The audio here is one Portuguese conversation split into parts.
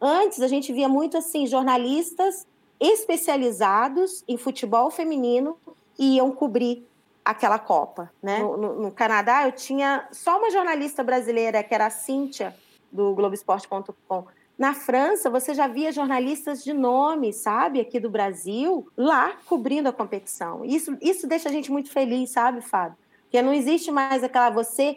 Antes a gente via muito assim jornalistas especializados em futebol feminino e iam cobrir aquela Copa, né? No, no, no, Canadá eu tinha só uma jornalista brasileira que era a Cíntia do Globoesporte.com. Na França você já via jornalistas de nome, sabe, aqui do Brasil, lá cobrindo a competição. Isso isso deixa a gente muito feliz, sabe, Fábio? Porque não existe mais aquela você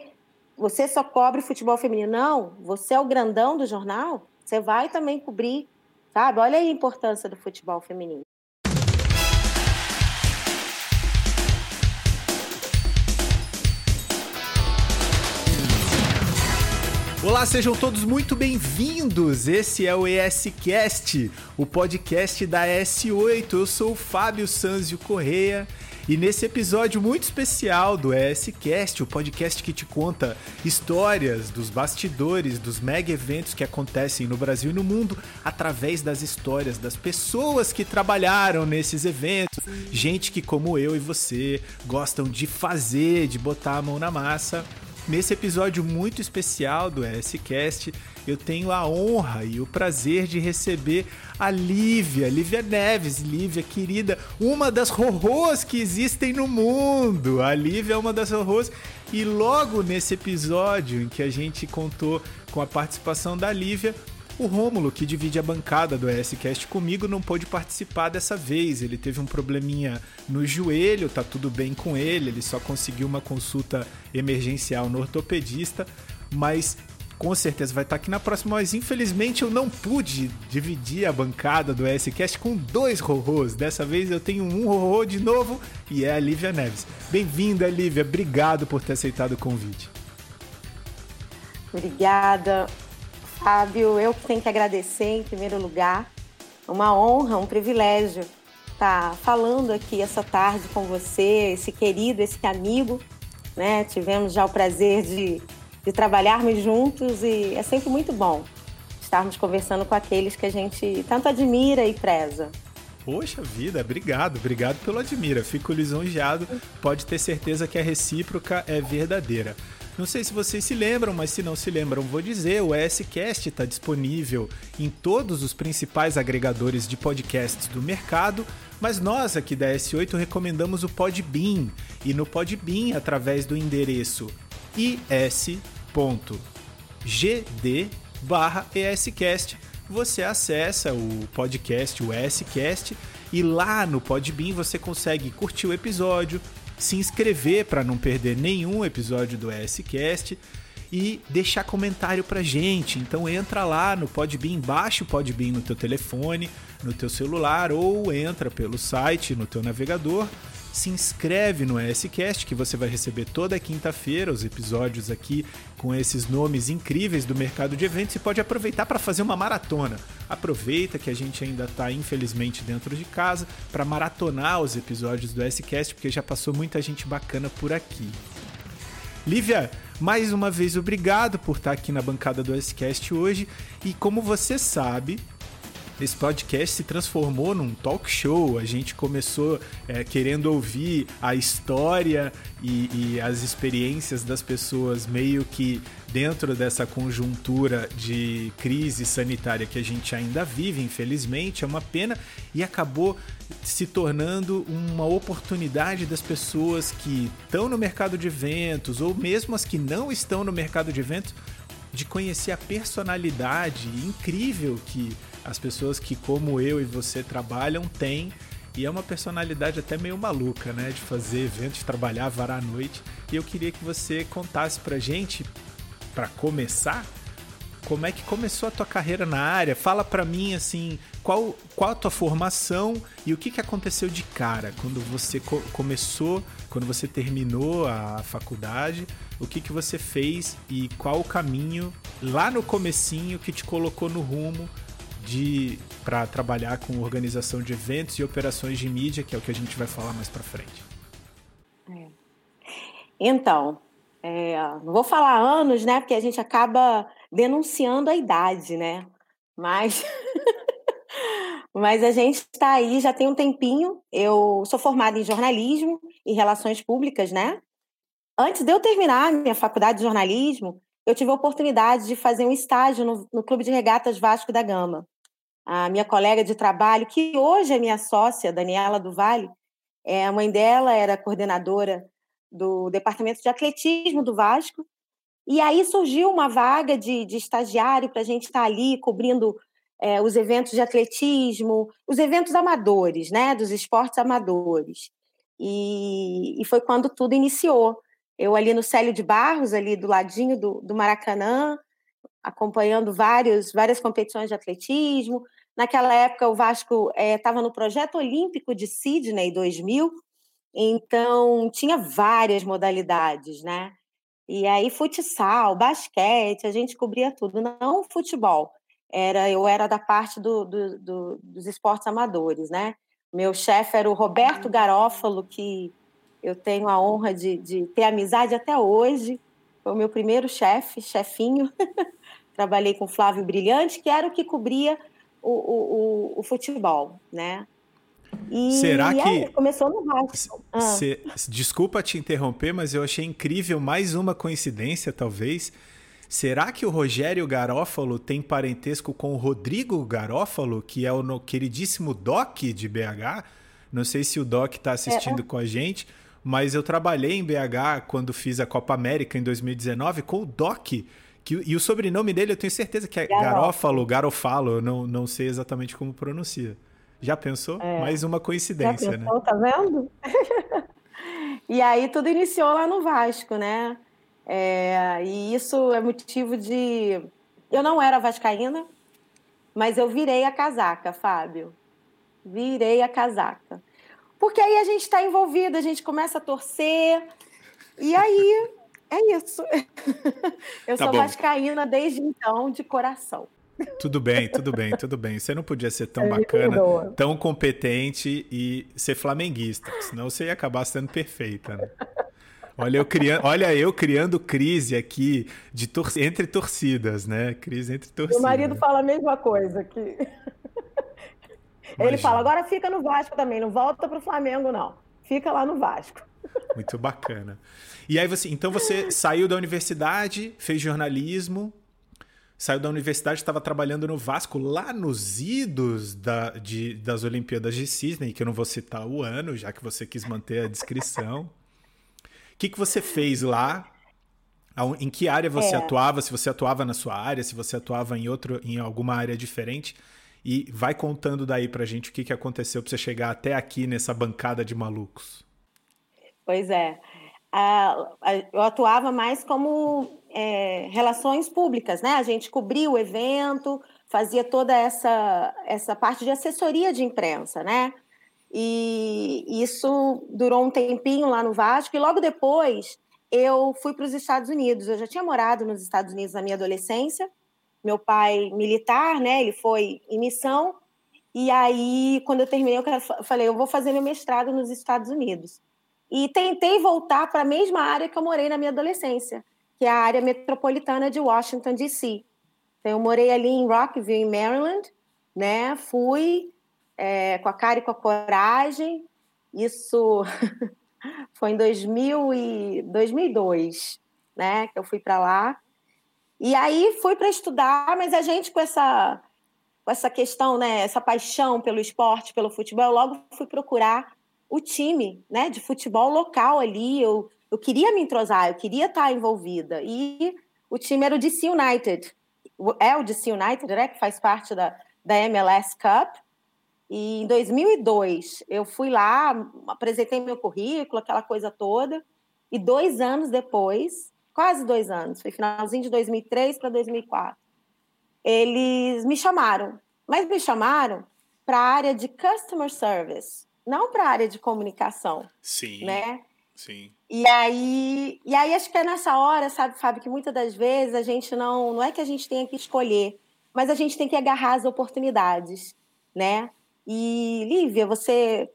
você só cobre futebol feminino, não. Você é o grandão do jornal. Você vai também cobrir, sabe? Olha aí a importância do futebol feminino. Olá, sejam todos muito bem-vindos. Esse é o ESCast, o podcast da S8. Eu sou o Fábio Sanzio Correia e nesse episódio muito especial do ESCast, o podcast que te conta histórias dos bastidores dos mega eventos que acontecem no Brasil e no mundo através das histórias das pessoas que trabalharam nesses eventos, gente que como eu e você gostam de fazer, de botar a mão na massa. Nesse episódio muito especial do ESCast, eu tenho a honra e o prazer de receber a Lívia, Lívia Neves, Lívia querida, uma das rorôs que existem no mundo. A Lívia é uma das rorôs e logo nesse episódio em que a gente contou com a participação da Lívia, o Rômulo, que divide a bancada do ESCast comigo, não pôde participar dessa vez. Ele teve um probleminha no joelho, tá tudo bem com ele, ele só conseguiu uma consulta emergencial no ortopedista, mas com certeza vai estar aqui na próxima, mas infelizmente eu não pude dividir a bancada do ESCast com dois rorôs. Dessa vez eu tenho um rorô de novo e é a Lívia Neves. Bem-vinda, Lívia. Obrigado por ter aceitado o convite. Obrigada. Fábio, eu tenho que agradecer em primeiro lugar. Uma honra, um privilégio estar falando aqui essa tarde com você, esse querido, esse amigo. Né? Tivemos já o prazer de, de trabalharmos juntos e é sempre muito bom estarmos conversando com aqueles que a gente tanto admira e preza. Poxa vida, obrigado, obrigado pelo admira. Fico lisonjeado. Pode ter certeza que a recíproca é verdadeira. Não sei se vocês se lembram, mas se não se lembram, vou dizer: o ESCast está disponível em todos os principais agregadores de podcasts do mercado. Mas nós aqui da S8 recomendamos o Podbean. E no Podbean, através do endereço is.gd ESCast, você acessa o podcast, o ESCast, e lá no Podbean você consegue curtir o episódio, se inscrever para não perder nenhum episódio do ESCast e deixar comentário pra gente. Então entra lá no Podbean, baixa o Podbean no teu telefone, no teu celular ou entra pelo site, no teu navegador se inscreve no ESCast, que você vai receber toda quinta-feira os episódios aqui com esses nomes incríveis do mercado de eventos e pode aproveitar para fazer uma maratona. Aproveita que a gente ainda está, infelizmente, dentro de casa para maratonar os episódios do ESCast, porque já passou muita gente bacana por aqui. Lívia, mais uma vez obrigado por estar aqui na bancada do ESCast hoje. E como você sabe, esse podcast se transformou num talk show. A gente começou é, querendo ouvir a história e, e, as experiências das pessoas, meio que dentro dessa conjuntura de crise sanitária que a gente ainda vive, infelizmente, é uma pena, e acabou se tornando uma oportunidade das pessoas que estão no mercado de eventos, ou mesmo as que não estão no mercado de eventos, de conhecer a personalidade incrível que as pessoas que, como eu e você, trabalham têm. E é uma personalidade até meio maluca, né? De fazer eventos, de trabalhar, varar a noite. E eu queria que você contasse pra gente, para começar, como é que começou a tua carreira na área? Fala pra mim, assim, qual, qual a tua formação e o que, que aconteceu de cara quando você co começou, quando você terminou a faculdade, o que, que você fez e qual o caminho lá no comecinho que te colocou no rumo de para trabalhar com organização de eventos e operações de mídia, que é o que a gente vai falar mais para frente. É. Então, é, não vou falar anos, né? Porque a gente acaba denunciando a idade, né? Mas, mas a gente está aí já tem um tempinho. Eu sou formada em jornalismo e relações públicas, né? Antes de eu terminar minha faculdade de jornalismo, eu tive a oportunidade de fazer um estágio no, no Clube de Regatas Vasco da Gama. A minha colega de trabalho, que hoje é minha sócia, Daniela do Vale, é, a mãe dela era coordenadora do departamento de atletismo do Vasco. E aí surgiu uma vaga de, de estagiário para a gente estar tá ali cobrindo é, os eventos de atletismo, os eventos amadores, né, dos esportes amadores. E, e foi quando tudo iniciou. Eu ali no Célio de Barros, ali do ladinho do, do Maracanã, acompanhando vários, várias competições de atletismo. Naquela época, o Vasco estava é, no projeto olímpico de Sydney 2000, então tinha várias modalidades, né? E aí, futsal, basquete, a gente cobria tudo, não futebol. Era, eu era da parte do, do, do, dos esportes amadores, né? Meu chefe era o Roberto Garófalo, que eu tenho a honra de, de ter amizade até hoje. Foi o meu primeiro chefe, chefinho. Trabalhei com Flávio Brilhante, que era o que cobria o, o, o, o futebol, né? E, Será que aí, começou no Vasco? Ah. Se, desculpa te interromper, mas eu achei incrível mais uma coincidência, talvez. Será que o Rogério Garófalo tem parentesco com o Rodrigo Garófalo, que é o queridíssimo Doc de BH? Não sei se o Doc está assistindo é, é. com a gente, mas eu trabalhei em BH quando fiz a Copa América em 2019 com o Doc. Que, e o sobrenome dele eu tenho certeza que é Garófalo, Garofalo, eu não, não sei exatamente como pronuncia. Já pensou? É. Mais uma coincidência, Já né? pensou, né? Tá vendo? e aí tudo iniciou lá no Vasco, né? É, e isso é motivo de. Eu não era vascaína, mas eu virei a casaca, Fábio. Virei a casaca. Porque aí a gente está envolvido, a gente começa a torcer, e aí é isso. Eu tá sou bom. vascaína desde então, de coração. Tudo bem, tudo bem, tudo bem. Você não podia ser tão é bacana, tão competente e ser flamenguista, senão você ia acabar sendo perfeita. Né? Olha eu, criando, olha eu criando crise aqui de tor entre torcidas, né? Crise entre torcidas. Meu marido fala a mesma coisa que Ele fala, agora fica no Vasco também, não volta para o Flamengo, não. Fica lá no Vasco. Muito bacana. E aí você, então você saiu da universidade, fez jornalismo, saiu da universidade, estava trabalhando no Vasco, lá nos idos da, de, das Olimpíadas de Sydney, que eu não vou citar o ano, já que você quis manter a descrição. O que, que você fez lá? Em que área você é. atuava? Se você atuava na sua área, se você atuava em outro, em alguma área diferente? E vai contando daí pra gente o que, que aconteceu pra você chegar até aqui nessa bancada de malucos. Pois é. eu atuava mais como é, relações públicas, né? A gente cobria o evento, fazia toda essa, essa parte de assessoria de imprensa, né? E isso durou um tempinho lá no Vasco, e logo depois eu fui para os Estados Unidos. Eu já tinha morado nos Estados Unidos na minha adolescência, meu pai militar, né? Ele foi em missão. E aí, quando eu terminei, eu falei, eu vou fazer meu mestrado nos Estados Unidos. E tentei voltar para a mesma área que eu morei na minha adolescência, que é a área metropolitana de Washington, D.C. Então, eu morei ali em Rockville, em Maryland, né? Fui é, com a cara e com a coragem. Isso foi em 2000 e 2002, né? Que eu fui para lá. E aí fui para estudar, mas a gente com essa com essa questão, né, essa paixão pelo esporte, pelo futebol, eu logo fui procurar o time, né, de futebol local ali. Eu, eu queria me entrosar, eu queria estar envolvida. E o time era o DC United. É o DC United, né, que faz parte da, da MLS Cup. E em 2002 eu fui lá, apresentei meu currículo, aquela coisa toda. E dois anos depois quase dois anos, foi finalzinho de 2003 para 2004. Eles me chamaram, mas me chamaram para a área de customer service, não para a área de comunicação. Sim. Né? Sim. E aí, e aí acho que é nessa hora, sabe, Fábio, que muitas das vezes a gente não, não é que a gente tenha que escolher, mas a gente tem que agarrar as oportunidades, né? E Lívia, você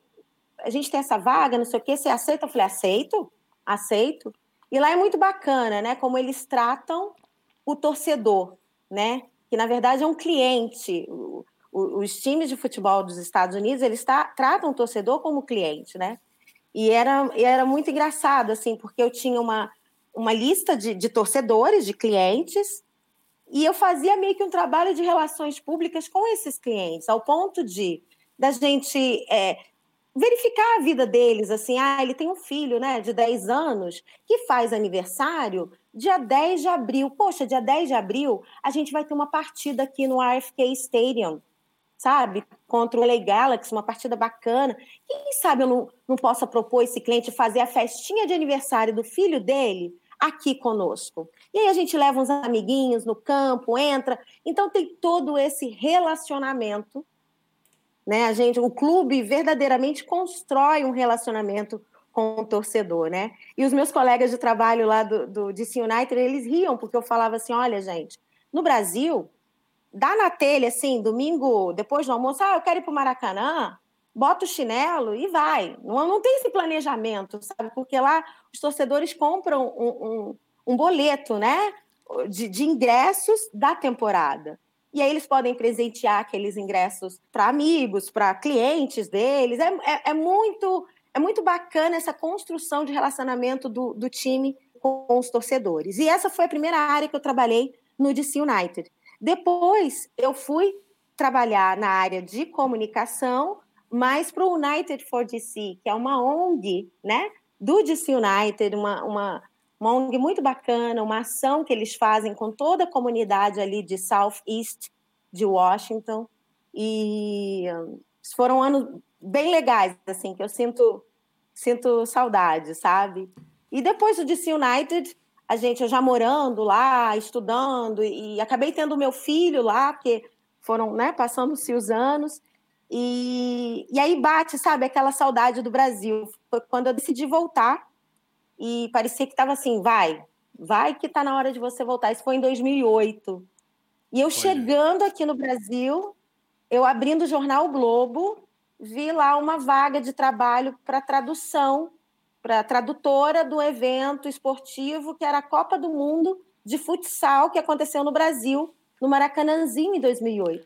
a gente tem essa vaga, não sei o quê, você aceita? Eu falei, aceito, aceito. E lá é muito bacana, né? Como eles tratam o torcedor, né? Que na verdade é um cliente. Os times de futebol dos Estados Unidos eles tá, tratam o torcedor como cliente, né? E era, era muito engraçado, assim, porque eu tinha uma, uma lista de, de torcedores, de clientes, e eu fazia meio que um trabalho de relações públicas com esses clientes, ao ponto de da gente é, verificar a vida deles, assim, ah, ele tem um filho, né, de 10 anos, que faz aniversário dia 10 de abril. Poxa, dia 10 de abril, a gente vai ter uma partida aqui no RFK Stadium, sabe? Contra o LA Galaxy, uma partida bacana. Quem sabe eu não, não possa propor esse cliente fazer a festinha de aniversário do filho dele aqui conosco. E aí a gente leva uns amiguinhos no campo, entra. Então tem todo esse relacionamento, né? A gente, o clube verdadeiramente constrói um relacionamento com o torcedor, né? E os meus colegas de trabalho lá do, do DC United, eles riam porque eu falava assim, olha, gente, no Brasil, dá na telha assim, domingo depois do almoço, ah, eu quero ir para o Maracanã, bota o chinelo e vai. Não, não tem esse planejamento, sabe? Porque lá os torcedores compram um, um, um boleto, né? De, de ingressos da temporada. E aí eles podem presentear aqueles ingressos para amigos, para clientes deles. É, é, é, muito é muito bacana essa construção de relacionamento do, do time com os torcedores. E essa foi a primeira área que eu trabalhei no DC United. Depois eu fui trabalhar na área de comunicação mas para o United for DC, que é uma ONG, né, do DC United, uma, uma, uma ONG muito bacana, uma ação que eles fazem com toda a comunidade ali de Southeast de Washington, e foram anos bem legais, assim, que eu sinto, sinto saudade, sabe? E depois do DC United, a gente, eu já morando lá, estudando, e acabei tendo meu filho lá, porque foram, né, passando-se os anos, e, e aí bate, sabe, aquela saudade do Brasil. Foi quando eu decidi voltar e parecia que estava assim, vai, vai que está na hora de você voltar. Isso foi em 2008. E eu Olha. chegando aqui no Brasil, eu abrindo o jornal o Globo, vi lá uma vaga de trabalho para tradução, para tradutora do evento esportivo que era a Copa do Mundo de futsal que aconteceu no Brasil, no Maracanãzinho em 2008.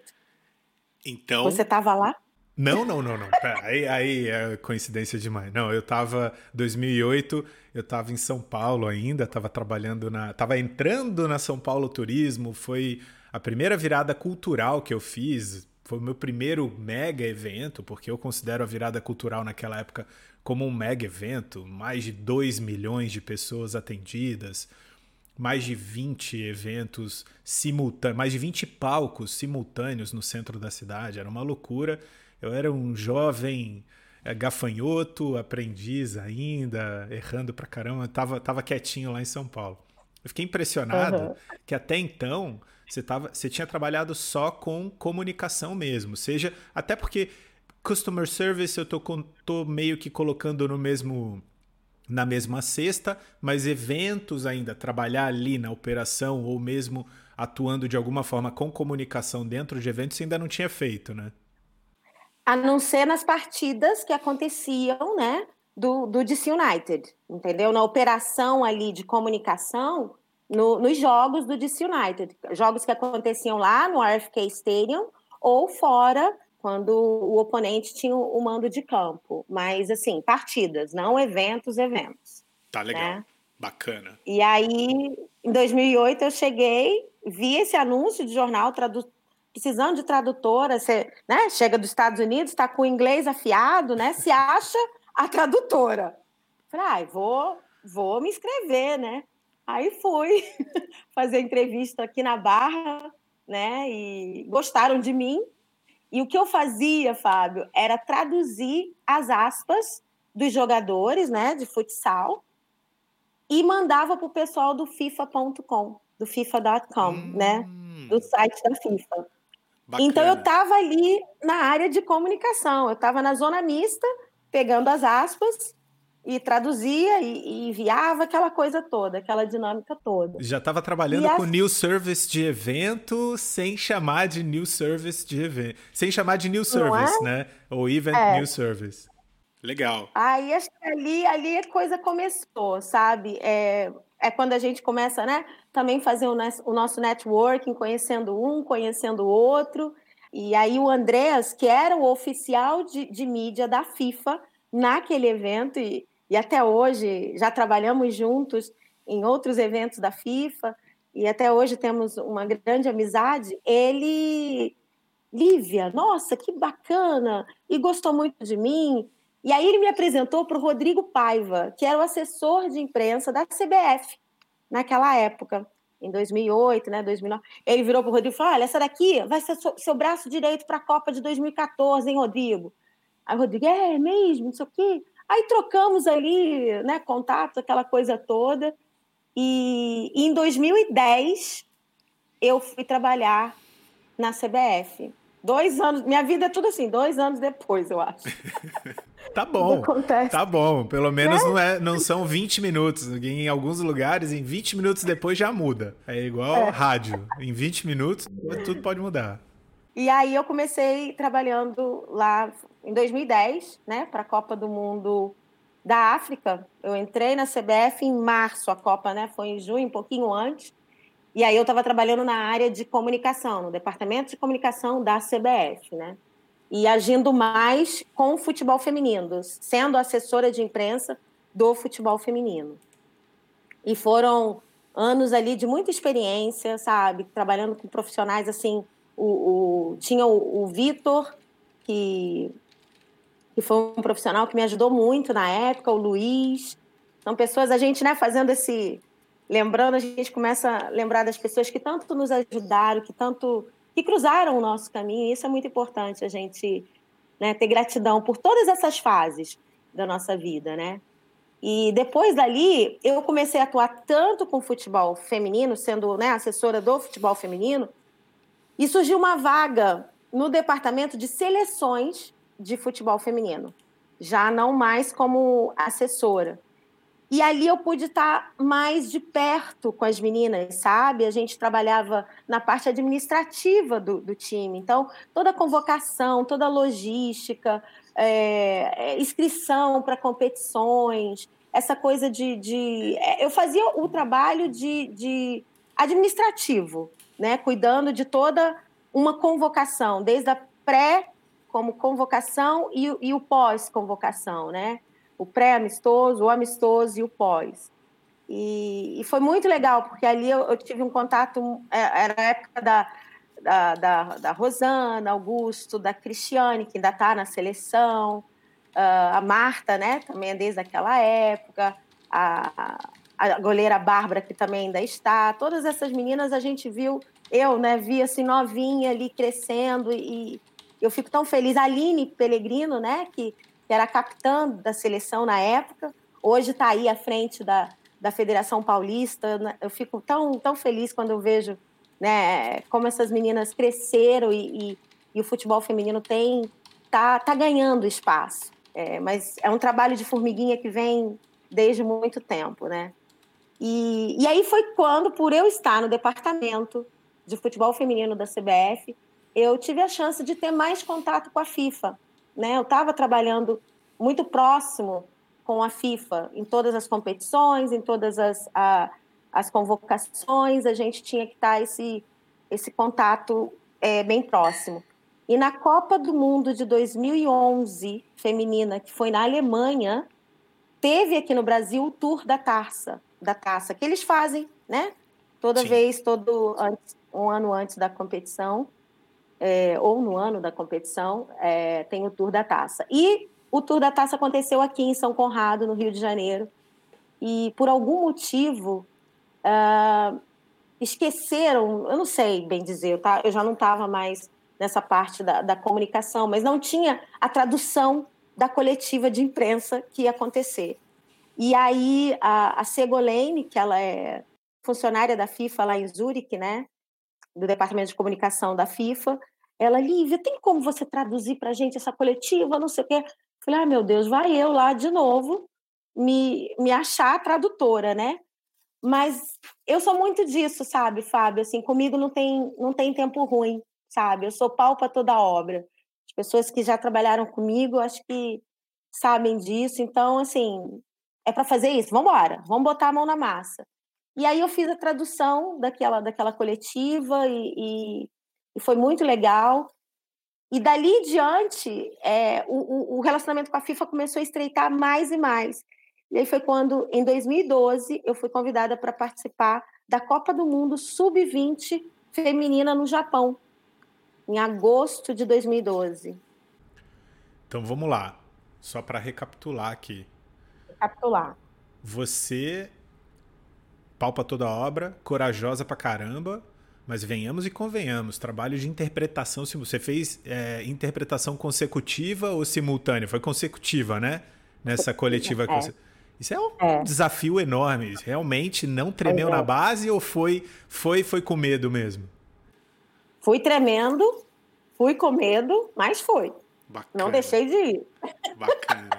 Então. Você estava lá? Não, não, não, não. aí, aí é coincidência demais. Não, eu tava 2008, eu tava em São Paulo ainda, tava trabalhando na, tava entrando na São Paulo Turismo, foi a primeira virada cultural que eu fiz, foi o meu primeiro mega evento, porque eu considero a virada cultural naquela época como um mega evento, mais de 2 milhões de pessoas atendidas mais de 20 eventos simultâneos, mais de 20 palcos simultâneos no centro da cidade. Era uma loucura. Eu era um jovem é, gafanhoto, aprendiz ainda, errando pra caramba. Eu tava, tava quietinho lá em São Paulo. Eu fiquei impressionado uhum. que até então você, tava, você tinha trabalhado só com comunicação mesmo. Seja, até porque customer service eu tô, tô meio que colocando no mesmo na mesma cesta, mas eventos ainda, trabalhar ali na operação ou mesmo atuando de alguma forma com comunicação dentro de eventos, ainda não tinha feito, né? A não ser nas partidas que aconteciam, né, do, do DC United, entendeu? Na operação ali de comunicação, no, nos jogos do DC United, jogos que aconteciam lá no RFK Stadium ou fora quando o oponente tinha o mando de campo. Mas, assim, partidas, não eventos, eventos. Tá legal. Né? Bacana. E aí, em 2008, eu cheguei, vi esse anúncio de jornal tradu precisando de tradutora, você né, chega dos Estados Unidos, está com o inglês afiado, né? Se acha a tradutora. Falei, ah, vou, vou me inscrever, né? Aí fui fazer entrevista aqui na Barra, né? E gostaram de mim, e o que eu fazia, Fábio, era traduzir as aspas dos jogadores, né, de futsal, e mandava para o pessoal do FIFA.com, do FIFA.com, hum. né, do site da FIFA. Bacana. Então eu estava ali na área de comunicação, eu estava na zona mista, pegando as aspas e traduzia e, e, enviava aquela coisa toda, aquela dinâmica toda. Já estava trabalhando e com new service de evento sem chamar de new service de evento, sem chamar de new service, é? né? Ou event é. new service. Legal. Aí acho que ali, ali a coisa começou, sabe? É, é quando a gente começa, né? Também fazer o, o nosso networking, conhecendo um, conhecendo o outro. E aí o Andreas, que era o oficial de, de mídia da FIFA naquele evento, e e até hoje já trabalhamos juntos. em outros eventos da FIFA, e até hoje temos uma grande amizade, ele. Lívia, nossa, que bacana! E gostou muito de mim. E aí ele me apresentou para o Rodrigo Paiva, que era o assessor de imprensa da CBF naquela época, em 2008, né, 2009. Ele virou para o Rodrigo e falou: Olha, essa daqui vai ser seu braço direito para a Copa de 2014, hein, Rodrigo? Aí o Rodrigo, é mesmo, não sei o quê. Aí trocamos ali, né, contato, aquela coisa toda. E, e em 2010 eu fui trabalhar na CBF. Dois anos, minha vida é tudo assim, dois anos depois, eu acho. tá bom. Tá bom. Pelo menos é? Não, é, não são 20 minutos. Em alguns lugares, em 20 minutos depois já muda. É igual é. rádio. Em 20 minutos, tudo pode mudar. E aí eu comecei trabalhando lá em 2010, né, para a Copa do Mundo da África. Eu entrei na CBF em março, a Copa, né, foi em junho, um pouquinho antes. E aí eu estava trabalhando na área de comunicação, no departamento de comunicação da CBF, né? E agindo mais com o futebol feminino, sendo assessora de imprensa do futebol feminino. E foram anos ali de muita experiência, sabe? Trabalhando com profissionais assim. O, o tinha o, o Vitor, que, que foi um profissional que me ajudou muito na época, o Luiz. São pessoas, a gente, né, fazendo esse lembrando, a gente começa a lembrar das pessoas que tanto nos ajudaram, que tanto que cruzaram o nosso caminho. Isso é muito importante a gente né, ter gratidão por todas essas fases da nossa vida, né? E depois dali, eu comecei a atuar tanto com futebol feminino, sendo né, assessora do futebol feminino, e surgiu uma vaga no departamento de seleções de futebol feminino, já não mais como assessora. E ali eu pude estar mais de perto com as meninas, sabe? A gente trabalhava na parte administrativa do, do time. Então, toda a convocação, toda a logística, é, é inscrição para competições, essa coisa de. de é, eu fazia o trabalho de, de administrativo, né? Cuidando de toda uma convocação, desde a pré como convocação e, e o pós-convocação, né? o pré-amistoso, o amistoso e o pós. E, e, foi muito legal, porque ali eu, eu, tive um contato, é, era a época da, da, da, da Rosana, Augusto, da Cristiane, que ainda está na seleção, uh, a Marta, né, também é desde aquela época, a, a goleira Bárbara, que também ainda está, todas essas meninas a gente viu, eu, né, vi assim novinha ali crescendo e eu fico tão feliz. A Aline Pellegrino, né, que que era capitã da seleção na época, hoje está aí à frente da, da Federação Paulista. Eu fico tão, tão feliz quando eu vejo né, como essas meninas cresceram e, e, e o futebol feminino tem tá, tá ganhando espaço. É, mas é um trabalho de formiguinha que vem desde muito tempo, né? E, e aí foi quando, por eu estar no departamento de futebol feminino da CBF, eu tive a chance de ter mais contato com a FIFA né? Eu estava trabalhando muito próximo com a FIFA em todas as competições, em todas as, a, as convocações, a gente tinha que estar tá esse, esse contato é, bem próximo. E na Copa do Mundo de 2011, feminina, que foi na Alemanha, teve aqui no Brasil o Tour da Taça, da Taça, que eles fazem, né? Toda Sim. vez, todo um ano antes da competição é, ou no ano da competição, é, tem o Tour da Taça. E o Tour da Taça aconteceu aqui em São Conrado, no Rio de Janeiro, e por algum motivo uh, esqueceram, eu não sei bem dizer, tá? eu já não estava mais nessa parte da, da comunicação, mas não tinha a tradução da coletiva de imprensa que ia acontecer. E aí a, a Segolene, que ela é funcionária da FIFA lá em Zurique, né, do departamento de comunicação da FIFA, ela, Lívia, tem como você traduzir para a gente essa coletiva, não sei o quê? Falei, ah, meu Deus, vai eu lá de novo me, me achar tradutora, né? Mas eu sou muito disso, sabe, Fábio? Assim, comigo não tem, não tem tempo ruim, sabe? Eu sou pau para toda obra. As pessoas que já trabalharam comigo, acho que sabem disso. Então, assim, é para fazer isso. Vamos embora, vamos botar a mão na massa. E aí eu fiz a tradução daquela, daquela coletiva e, e e foi muito legal. E dali em diante, é, o, o, relacionamento com a FIFA começou a estreitar mais e mais. E aí foi quando, em 2012, eu fui convidada para participar da Copa do Mundo Sub-20 feminina no Japão, em agosto de 2012. Então vamos lá, só para recapitular aqui. Recapitular. Você palpa toda a obra, corajosa pra caramba, mas venhamos e convenhamos, trabalho de interpretação, você fez é, interpretação consecutiva ou simultânea? Foi consecutiva, né? Nessa coletiva que é. você... Isso é um é. desafio enorme. Realmente não tremeu é. na base ou foi, foi, foi com medo mesmo? Fui tremendo, fui com medo, mas foi. Bacana. Não deixei de ir. Bacana.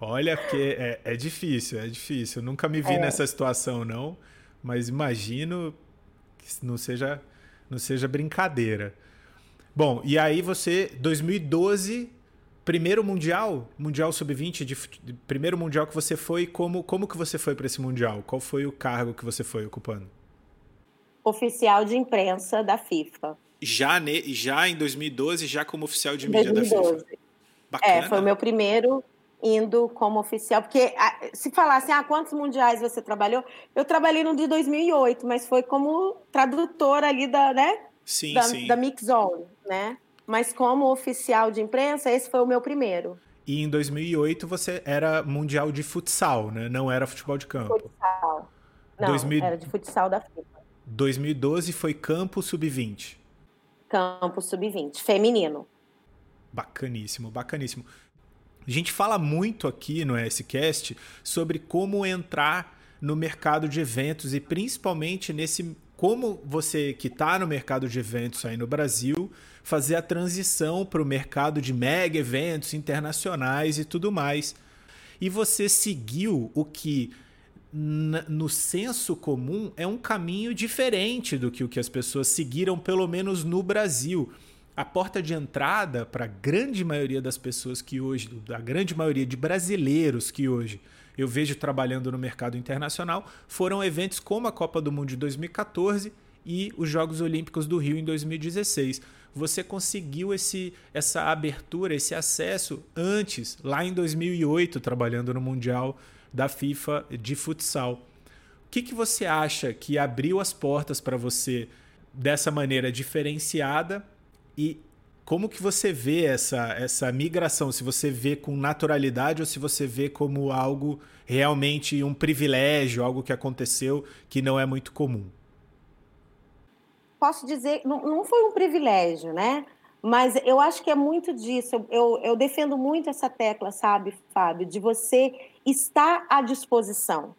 Olha, porque é, é difícil, é difícil. Eu nunca me vi é. nessa situação, não. Mas imagino não seja, não seja brincadeira. Bom, e aí você, 2012, primeiro mundial, mundial sub-20, de, de, primeiro mundial que você foi, como como que você foi para esse mundial? Qual foi o cargo que você foi ocupando? Oficial de imprensa da FIFA. Já, ne, já em 2012, já como oficial de mídia 2012. da FIFA. É, Bacana. É, foi o meu primeiro indo como oficial, porque se falasse, ah, quantos mundiais você trabalhou? Eu trabalhei no de 2008, mas foi como tradutora ali da, né? Sim, da, sim. da Mix Zone, né? Mas como oficial de imprensa, esse foi o meu primeiro. E em 2008 você era mundial de futsal, né? Não era futebol de campo. Futsal. Não, 2000... era de futsal da FIFA. 2012 foi campo sub-20. Campo sub-20, feminino. Bacaníssimo, bacaníssimo. A gente fala muito aqui no SCast sobre como entrar no mercado de eventos e principalmente nesse como você que está no mercado de eventos aí no Brasil fazer a transição para o mercado de mega eventos internacionais e tudo mais. E você seguiu o que no senso comum é um caminho diferente do que o que as pessoas seguiram, pelo menos no Brasil a porta de entrada para a grande maioria das pessoas que hoje, da grande maioria de brasileiros que hoje eu vejo trabalhando no mercado internacional, foram eventos como a Copa do Mundo de 2014 e os Jogos Olímpicos do Rio em 2016. Você conseguiu esse, essa abertura, esse acesso antes, lá em 2008, trabalhando no Mundial da FIFA de futsal. O que, que você acha que abriu as portas para você dessa maneira diferenciada e como que você vê essa, essa migração? Se você vê com naturalidade ou se você vê como algo realmente um privilégio, algo que aconteceu que não é muito comum? Posso dizer, não, não foi um privilégio, né? Mas eu acho que é muito disso. Eu, eu defendo muito essa tecla, sabe, Fábio, de você estar à disposição.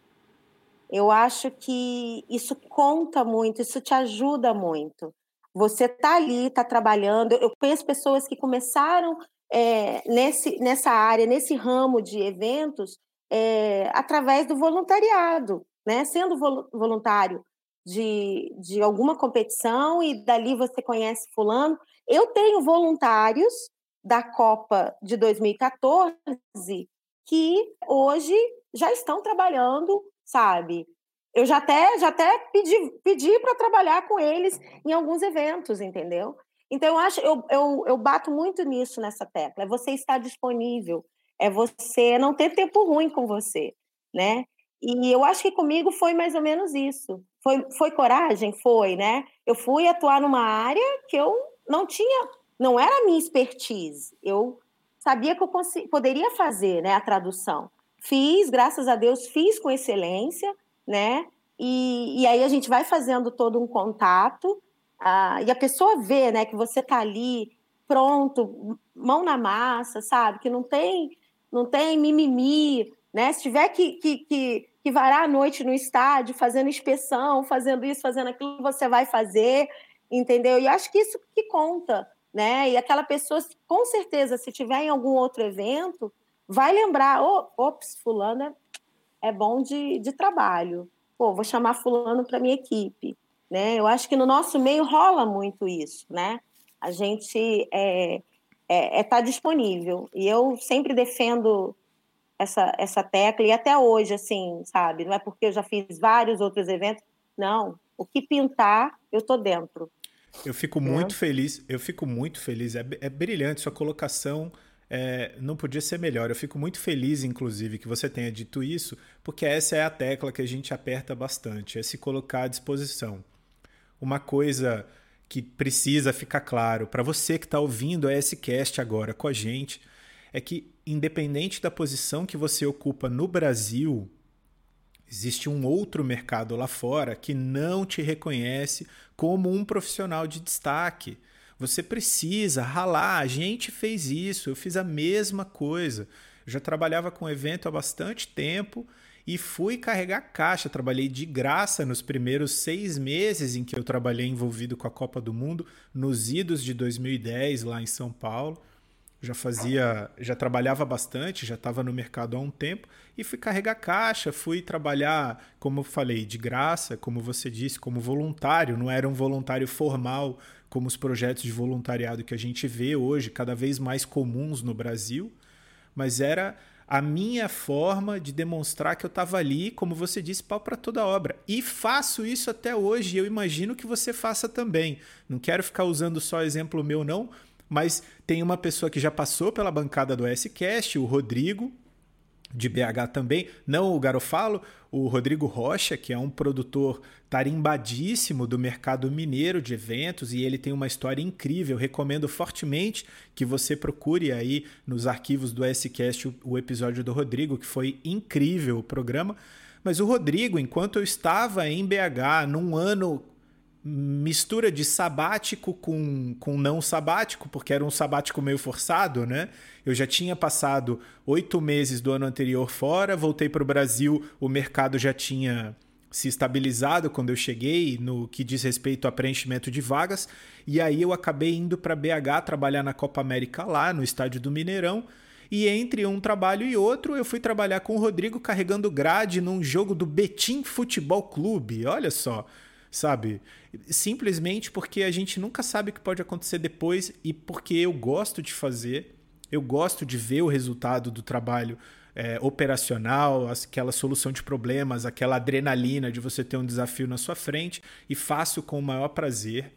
Eu acho que isso conta muito, isso te ajuda muito. Você está ali, está trabalhando. Eu conheço pessoas que começaram é, nesse, nessa área, nesse ramo de eventos, é, através do voluntariado, né? sendo voluntário de, de alguma competição e dali você conhece Fulano. Eu tenho voluntários da Copa de 2014 que hoje já estão trabalhando, sabe, eu já até, já até pedi, pedi para trabalhar com eles em alguns eventos, entendeu? Então, eu acho, eu, eu, eu bato muito nisso nessa tecla. É você estar disponível, é você não ter tempo ruim com você, né? E eu acho que comigo foi mais ou menos isso. Foi, foi coragem? Foi, né? Eu fui atuar numa área que eu não tinha, não era a minha expertise. Eu sabia que eu poderia fazer né, a tradução. Fiz, graças a Deus, fiz com excelência, né? E, e aí a gente vai fazendo todo um contato uh, e a pessoa vê, né, que você tá ali pronto, mão na massa, sabe? Que não tem, não tem mimimi, né? Se tiver que, que, que, que varar a noite no estádio, fazendo inspeção, fazendo isso, fazendo aquilo, você vai fazer, entendeu? E acho que isso que conta, né? E aquela pessoa, com certeza, se tiver em algum outro evento, vai lembrar, oh, ops, fulana é bom de, de trabalho. Pô, vou chamar fulano para minha equipe, né? Eu acho que no nosso meio rola muito isso, né? A gente é é, é tá disponível e eu sempre defendo essa essa tecla e até hoje assim, sabe? Não é porque eu já fiz vários outros eventos, não. O que pintar, eu tô dentro. Eu fico muito feliz, eu fico muito feliz. É, é brilhante sua colocação é, não podia ser melhor. Eu fico muito feliz, inclusive, que você tenha dito isso, porque essa é a tecla que a gente aperta bastante, é se colocar à disposição. Uma coisa que precisa ficar claro para você que está ouvindo a S-Cast agora com a gente é que, independente da posição que você ocupa no Brasil, existe um outro mercado lá fora que não te reconhece como um profissional de destaque. Você precisa ralar. A gente fez isso, eu fiz a mesma coisa. Eu já trabalhava com evento há bastante tempo e fui carregar caixa. Trabalhei de graça nos primeiros seis meses em que eu trabalhei envolvido com a Copa do Mundo, nos idos de 2010, lá em São Paulo. Já fazia, já trabalhava bastante, já estava no mercado há um tempo e fui carregar caixa, fui trabalhar, como eu falei, de graça, como você disse, como voluntário, não era um voluntário formal como os projetos de voluntariado que a gente vê hoje, cada vez mais comuns no Brasil, mas era a minha forma de demonstrar que eu estava ali, como você disse, pau para toda obra. E faço isso até hoje, e eu imagino que você faça também. Não quero ficar usando só exemplo meu, não, mas tem uma pessoa que já passou pela bancada do S-Cast, o Rodrigo, de BH também, não o Garofalo, o Rodrigo Rocha, que é um produtor tarimbadíssimo do mercado mineiro de eventos e ele tem uma história incrível. Recomendo fortemente que você procure aí nos arquivos do S-Cast o, episódio do Rodrigo, que foi incrível o programa. Mas o Rodrigo, enquanto eu estava em BH, num ano mistura de sabático com, com não sabático, porque era um sabático meio forçado, né? Eu já tinha passado oito meses do ano anterior fora, voltei para o Brasil, o mercado já tinha se estabilizado quando eu cheguei no que diz respeito a preenchimento de vagas, e aí eu acabei indo para BH trabalhar na Copa América lá, no estádio do Mineirão. E entre um trabalho e outro, eu fui trabalhar com o Rodrigo carregando grade num jogo do Betim Futebol Clube. Olha só, sabe? Simplesmente porque a gente nunca sabe o que pode acontecer depois e porque eu gosto de fazer, eu gosto de ver o resultado do trabalho é, operacional, aquela solução de problemas, aquela adrenalina de você ter um desafio na sua frente e faço com o maior prazer.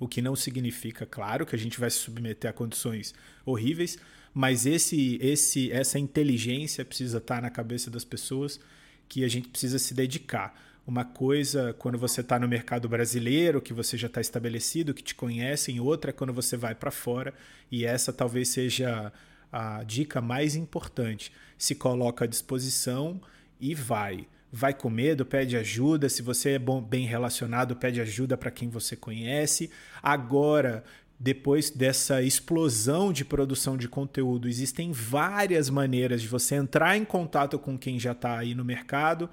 O que não significa, claro, que a gente vai se submeter a condições horríveis, mas esse, esse, essa inteligência precisa estar na cabeça das pessoas que a gente precisa se dedicar. Uma coisa quando você está no mercado brasileiro, que você já está estabelecido, que te conhecem, outra é quando você vai para fora, e essa talvez seja a dica mais importante. Se coloca à disposição e vai. Vai com medo, pede ajuda. Se você é bom, bem relacionado, pede ajuda para quem você conhece. Agora, depois dessa explosão de produção de conteúdo, existem várias maneiras de você entrar em contato com quem já está aí no mercado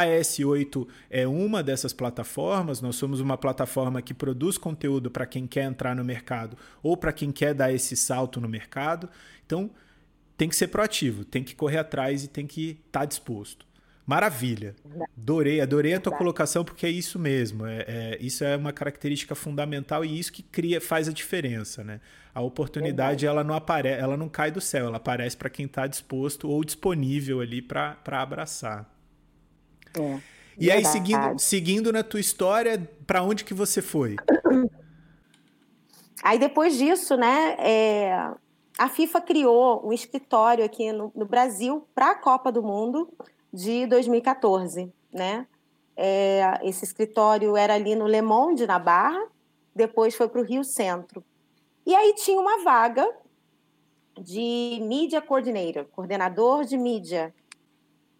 a S8 é uma dessas plataformas. Nós somos uma plataforma que produz conteúdo para quem quer entrar no mercado ou para quem quer dar esse salto no mercado. Então, tem que ser proativo, tem que correr atrás e tem que estar tá disposto. Maravilha. Adorei, adorei a tua colocação porque é isso mesmo. É, é, isso é uma característica fundamental e isso que cria, faz a diferença, né? A oportunidade ela não aparece, ela não cai do céu, ela aparece para quem está disposto ou disponível ali para abraçar. É, e aí, seguindo, seguindo na tua história, para onde que você foi? Aí, depois disso, né, é, a FIFA criou um escritório aqui no, no Brasil para a Copa do Mundo de 2014, né? É, esse escritório era ali no Le Monde, na Barra, depois foi para o Rio Centro. E aí tinha uma vaga de Media Coordinator, coordenador de mídia.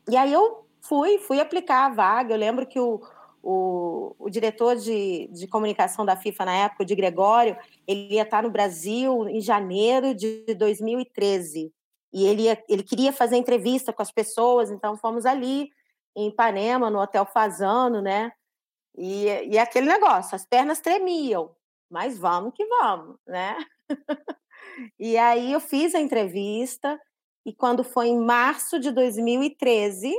E aí eu Fui, fui aplicar a vaga. Eu lembro que o, o, o, diretor de, de comunicação da FIFA na época, o de Gregório, ele ia estar no Brasil em janeiro de 2013. E ele, ia, ele queria fazer entrevista com as pessoas, então fomos ali em Ipanema, no Hotel Fazano, né? E, e aquele negócio, as pernas tremiam, mas vamos que vamos, né? e aí eu fiz a entrevista, e quando foi em março de 2013,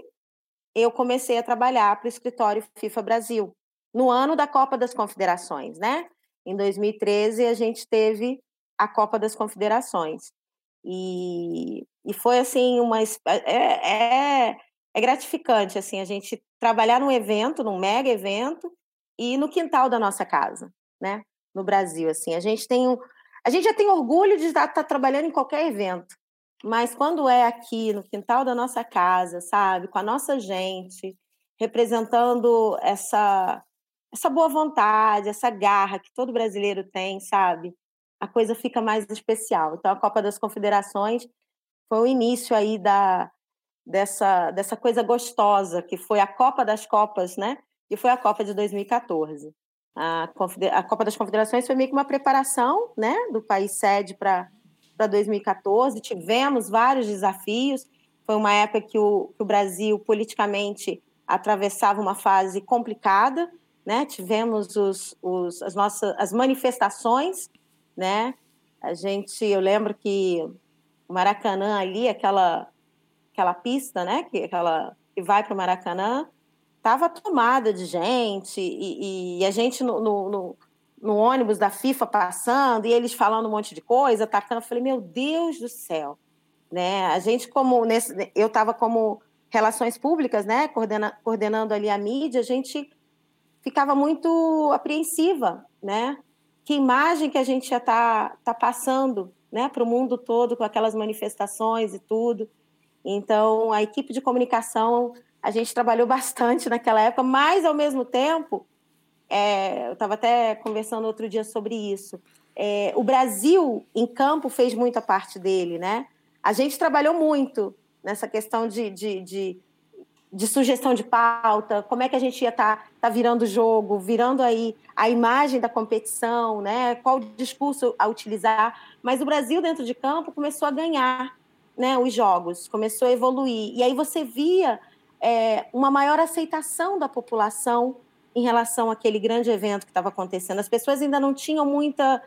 eu comecei a trabalhar para o escritório FIFA Brasil, no ano da Copa das Confederações, né? Em 2013, a gente teve a Copa das Confederações. E, e foi, assim, uma... É, é, é gratificante, assim, a gente trabalhar num evento, num mega evento, e no quintal da nossa casa, né? No Brasil, assim. A gente tem um... A gente já tem orgulho de estar, estar trabalhando em qualquer evento, mas quando é aqui no quintal da nossa casa, sabe, com a nossa gente, representando essa essa boa vontade, essa garra que todo brasileiro tem, sabe? A coisa fica mais especial. Então a Copa das Confederações foi o início aí da dessa dessa coisa gostosa que foi a Copa das Copas, né? E foi a Copa de 2014. A, a Copa das Confederações foi meio que uma preparação, né, do país sede para para 2014. Tivemos vários desafios. Foi uma época que o, que o Brasil politicamente atravessava uma fase complicada, né? Tivemos os, os, as nossas as manifestações, né? A gente, eu lembro que o Maracanã ali, aquela aquela pista, né? Que aquela que vai para o Maracanã, estava tomada de gente e, e a gente no, no, no, ônibus da FIFA passando e eles falando um monte de coisa, atacando. Eu falei, meu Deus do céu, né? A gente como nesse, eu estava como relações públicas, né? Coordena, coordenando ali a mídia, a gente ficava muito apreensiva, né? Que imagem que a gente já está tá passando, né? Para o mundo todo com aquelas manifestações e tudo. Então a equipe de comunicação a gente trabalhou bastante naquela época, mas ao mesmo tempo, é, eu estava até conversando outro dia sobre isso. É, o Brasil em campo fez muita parte dele, né? A gente trabalhou muito nessa questão de, de, de, de sugestão de pauta, como é que a gente ia estar tá, tá virando o jogo, virando aí a imagem da competição, né? Qual discurso a utilizar. Mas o Brasil dentro de campo começou a ganhar, né? Os jogos começou a evoluir e aí você via é, uma maior aceitação da população em relação àquele grande evento que estava acontecendo. As pessoas ainda não tinham muita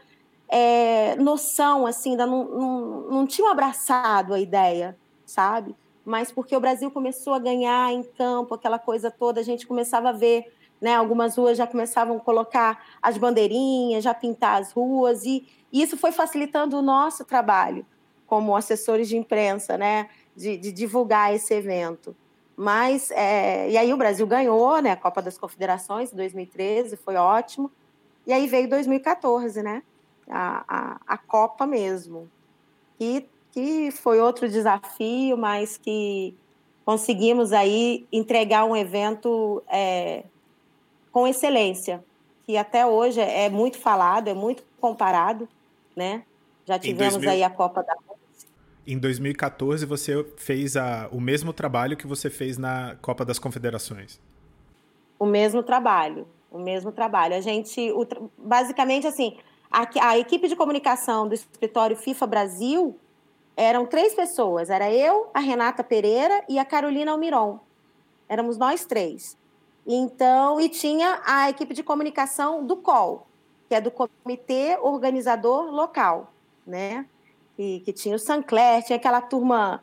é, noção, assim, ainda não, não, não tinham abraçado a ideia, sabe? Mas porque o Brasil começou a ganhar em campo, aquela coisa toda, a gente começava a ver, né? Algumas ruas já começavam a colocar as bandeirinhas, já pintar as ruas, e, e isso foi facilitando o nosso trabalho como assessores de imprensa, né? de, de divulgar esse evento. Mas, é, e aí o Brasil ganhou, né, a Copa das Confederações em 2013, foi ótimo. E aí veio 2014, né, a, a, a Copa mesmo. E que foi outro desafio, mas que conseguimos aí entregar um evento é, com excelência, que até hoje é muito falado, é muito comparado, né? Já tivemos 2000... aí a Copa da em 2014 você fez a, o mesmo trabalho que você fez na Copa das Confederações. O mesmo trabalho, o mesmo trabalho. A gente, o, basicamente assim, a, a equipe de comunicação do escritório FIFA Brasil eram três pessoas. Era eu, a Renata Pereira e a Carolina Almiron. Éramos nós três. Então, e tinha a equipe de comunicação do COL, que é do Comitê Organizador Local, né? Que, que tinha o Sancler, tinha aquela turma.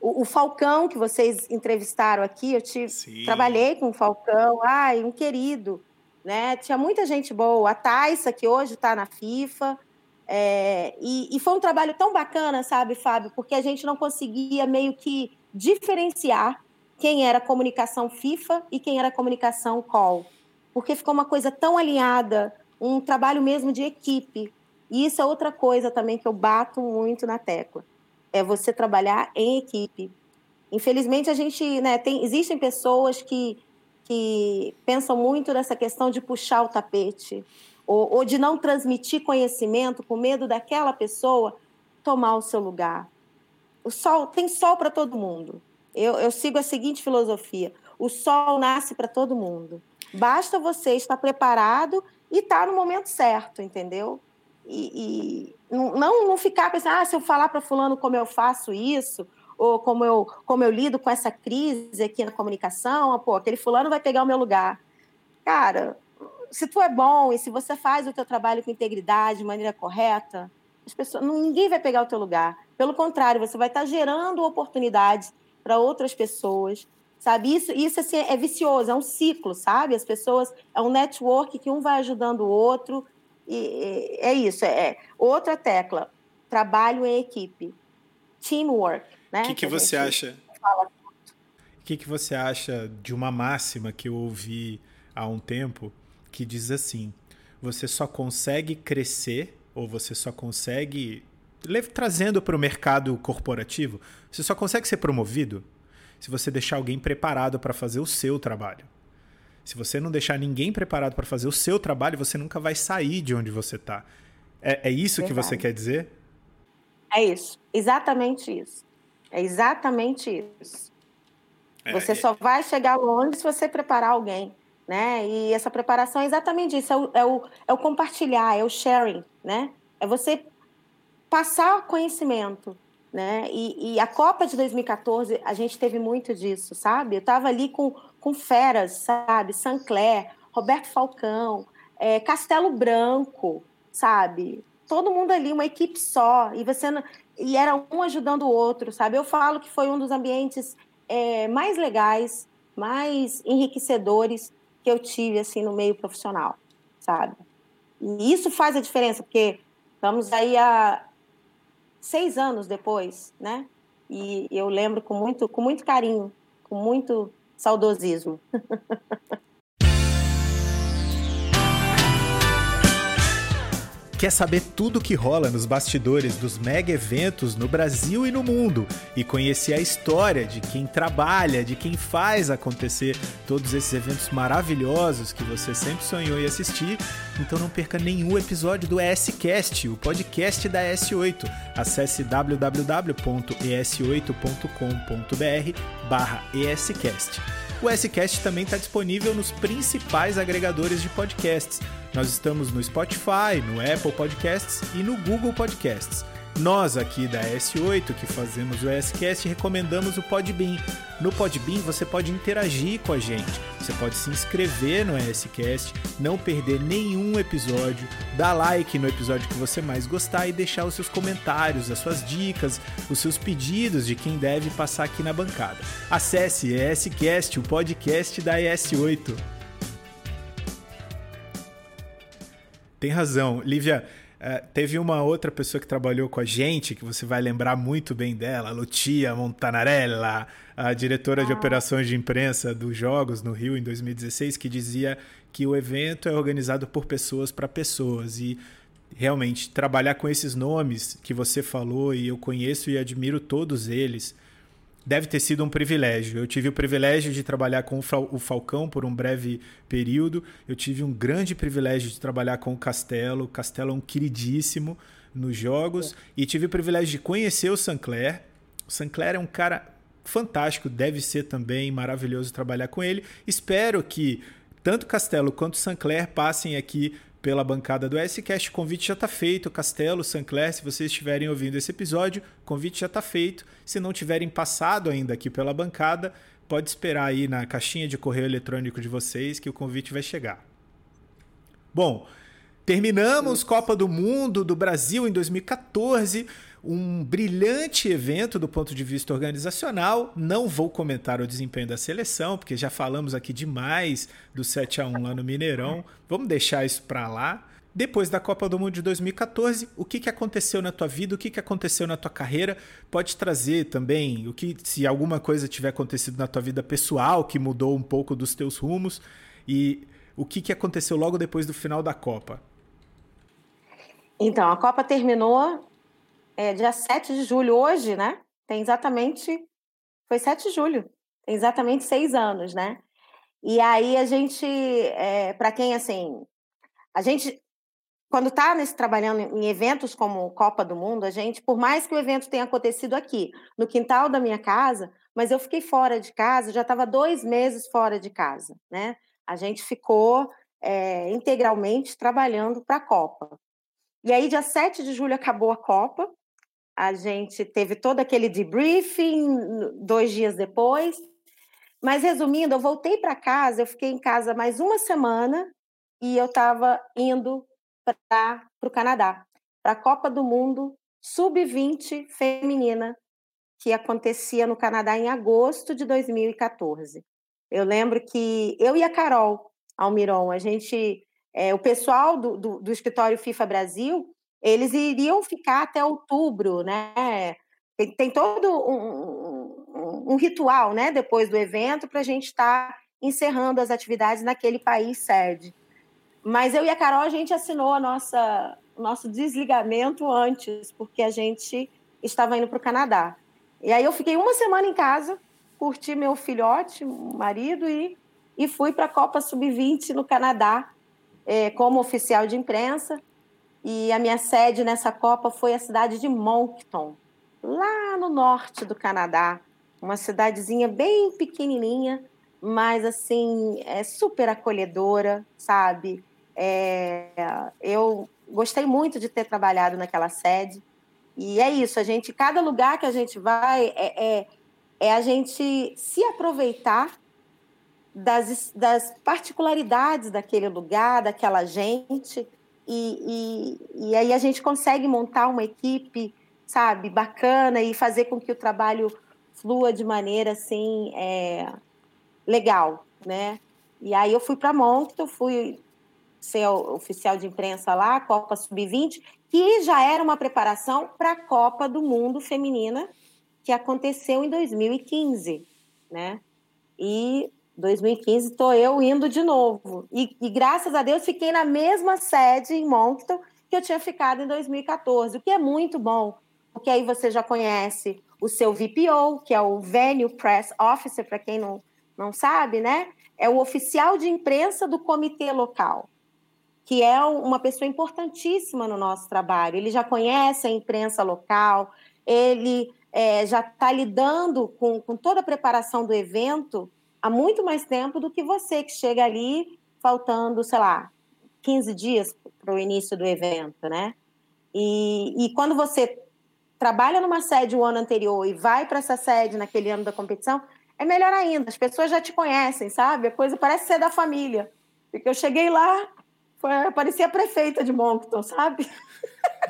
O, o, Falcão, que vocês entrevistaram aqui, eu tive, trabalhei com o Falcão, ai, um querido, né? Tinha muita gente boa. A Taissa, que hoje está na FIFA. É, e, e, foi um trabalho tão bacana, sabe, Fábio? Porque a gente não conseguia meio que diferenciar quem era comunicação FIFA e quem era comunicação call. Porque ficou uma coisa tão alinhada, um trabalho mesmo de equipe. E isso é outra coisa também que eu bato muito na tecla. É você trabalhar em equipe. Infelizmente, a gente, né, tem, existem pessoas que, que pensam muito nessa questão de puxar o tapete ou, ou de não transmitir conhecimento com medo daquela pessoa tomar o seu lugar. O sol tem sol para todo mundo. Eu, eu sigo a seguinte filosofia: o sol nasce para todo mundo. Basta você estar preparado e estar tá no momento certo, entendeu? E, e não, não ficar pensando, ah, se eu falar para fulano como eu faço isso, ou como eu, como eu lido com essa crise aqui na comunicação, pô, aquele fulano vai pegar o meu lugar. Cara, se tu é bom e se você faz o teu trabalho com integridade, de maneira correta, as pessoas, ninguém vai pegar o teu lugar. Pelo contrário, você vai estar gerando oportunidades para outras pessoas, sabe? Isso, isso assim, é vicioso, é um ciclo, sabe? As pessoas, é um network que um vai ajudando o outro e, é isso, é outra tecla, trabalho em equipe, teamwork, né? O que, que, que você acha? O que, que você acha de uma máxima que eu ouvi há um tempo que diz assim: você só consegue crescer ou você só consegue trazendo para o mercado corporativo, você só consegue ser promovido se você deixar alguém preparado para fazer o seu trabalho. Se você não deixar ninguém preparado para fazer o seu trabalho, você nunca vai sair de onde você está. É, é, isso Verdade. que você quer dizer? É isso. Exatamente isso. É exatamente isso. É, você é... só vai chegar longe se você preparar alguém. Né? E essa preparação é exatamente isso. É o, é o, é o compartilhar, é o sharing. Né? É você passar conhecimento. Né? E, e, a Copa de 2014, a gente teve muito disso, sabe? Eu estava ali com, com feras, sabe? Sancler, Roberto Falcão, é, Castelo Branco, sabe? Todo mundo ali, uma equipe só, e você e era um ajudando o outro, sabe? Eu falo que foi um dos ambientes é, mais legais, mais enriquecedores que eu tive assim no meio profissional, sabe? E isso faz a diferença, porque estamos aí a seis anos depois, né? E eu lembro com muito, com muito carinho, com muito saudosismo. Quer saber tudo o que rola nos bastidores dos mega eventos no Brasil e no mundo e conhecer a história de quem trabalha, de quem faz acontecer todos esses eventos maravilhosos que você sempre sonhou em assistir? Então não perca nenhum episódio do ESCast, o podcast da S8. Acesse www.es8.com.br/escast. O SCast também está disponível nos principais agregadores de podcasts. Nós estamos no Spotify, no Apple Podcasts e no Google Podcasts. Nós aqui da S8 que fazemos o SCast recomendamos o Podbean. No Podbean você pode interagir com a gente. Você pode se inscrever no SCast, não perder nenhum episódio, dar like no episódio que você mais gostar e deixar os seus comentários, as suas dicas, os seus pedidos de quem deve passar aqui na bancada. Acesse ESCast, o podcast da S8. Tem razão. Lívia, Uh, teve uma outra pessoa que trabalhou com a gente, que você vai lembrar muito bem dela, a Lucia Montanarella, a diretora ah. de operações de imprensa dos Jogos no Rio em 2016, que dizia que o evento é organizado por pessoas para pessoas. E realmente, trabalhar com esses nomes que você falou, e eu conheço e admiro todos eles, deve ter sido um privilégio. Eu tive o privilégio de trabalhar com o Falcão por um breve período. Eu tive um grande privilégio de trabalhar com o Castelo. O Castelo é um queridíssimo nos jogos. É. E tive o privilégio de conhecer o Sancler. O Sancler é um cara fantástico, deve ser também maravilhoso trabalhar com ele. Espero que tanto Castelo quanto Sancler passem aqui pela bancada do SCast. O convite já está feito, Castelo, Sancler, se vocês estiverem ouvindo esse episódio, o convite já está feito. Se não tiverem passado ainda aqui pela bancada, pode esperar aí na caixinha de correio eletrônico de vocês que o convite vai chegar. Bom, terminamos Copa do Mundo do Brasil em 2014 um brilhante evento do ponto de vista organizacional. Não vou comentar o desempenho da seleção, porque já falamos aqui demais do 7 a 1 lá no Mineirão. Vamos deixar isso para lá. Depois da Copa do Mundo de 2014, o que, que aconteceu na tua vida, o que, que aconteceu na tua carreira? Pode trazer também o que, se alguma coisa tiver acontecido na tua vida pessoal que mudou um pouco dos teus rumos e o que, que aconteceu logo depois do final da Copa. Então, a Copa terminou é, dia 7 de julho, hoje, né? Tem exatamente. Foi 7 de julho, tem exatamente seis anos, né? E aí a gente, é, para quem assim, a gente, quando está trabalhando em eventos como Copa do Mundo, a gente, por mais que o evento tenha acontecido aqui, no quintal da minha casa, mas eu fiquei fora de casa, já estava dois meses fora de casa, né? A gente ficou é, integralmente trabalhando para a Copa. E aí, dia 7 de julho, acabou a Copa, a gente teve todo aquele debriefing dois dias depois. Mas resumindo, eu voltei para casa, eu fiquei em casa mais uma semana e eu estava indo para o Canadá, para a Copa do Mundo Sub-20 feminina, que acontecia no Canadá em agosto de 2014. Eu lembro que eu e a Carol Almiron, a gente, é, o pessoal do, do, do escritório FIFA Brasil, eles iriam ficar até outubro, né? Tem, tem todo um, um, um, ritual, né? Depois do evento, para a gente estar tá encerrando as atividades naquele país sede. Mas eu e a Carol, a gente assinou a nossa, o nosso desligamento antes, porque a gente estava indo para o Canadá. E aí eu fiquei uma semana em casa, curti meu filhote, marido, e, e fui para a Copa Sub-20 no Canadá é, como oficial de imprensa. E a minha sede nessa Copa foi a cidade de Moncton, lá no norte do Canadá. Uma cidadezinha bem pequenininha, mas assim, é super acolhedora, sabe? É, eu gostei muito de ter trabalhado naquela sede. E é isso, a gente, cada lugar que a gente vai, é, é, é a gente se aproveitar das, das particularidades daquele lugar, daquela gente, e, e, e aí a gente consegue montar uma equipe, sabe, bacana e fazer com que o trabalho flua de maneira assim é, legal, né? E aí eu fui para Moncton, fui ser oficial de imprensa lá, Copa Sub-20, que já era uma preparação para a Copa do Mundo Feminina, que aconteceu em 2015, né? E 2015 estou eu indo de novo. E, e, graças a Deus fiquei na mesma sede em Moncton que eu tinha ficado em 2014, o que é muito bom, porque aí você já conhece o seu VPO, que é o Venue Press Officer, para quem não, não sabe, né? É o oficial de imprensa do comitê local, que é uma pessoa importantíssima no nosso trabalho. Ele já conhece a imprensa local, ele é, já está lidando com, com toda a preparação do evento há muito mais tempo do que você, que chega ali faltando, sei lá, 15 dias para o início do evento, né? E, e quando você trabalha numa sede o ano anterior e vai para essa sede naquele ano da competição, é melhor ainda, as pessoas já te conhecem, sabe? A coisa parece ser da família. Porque eu cheguei lá, foi, parecia a prefeita de Moncton, sabe?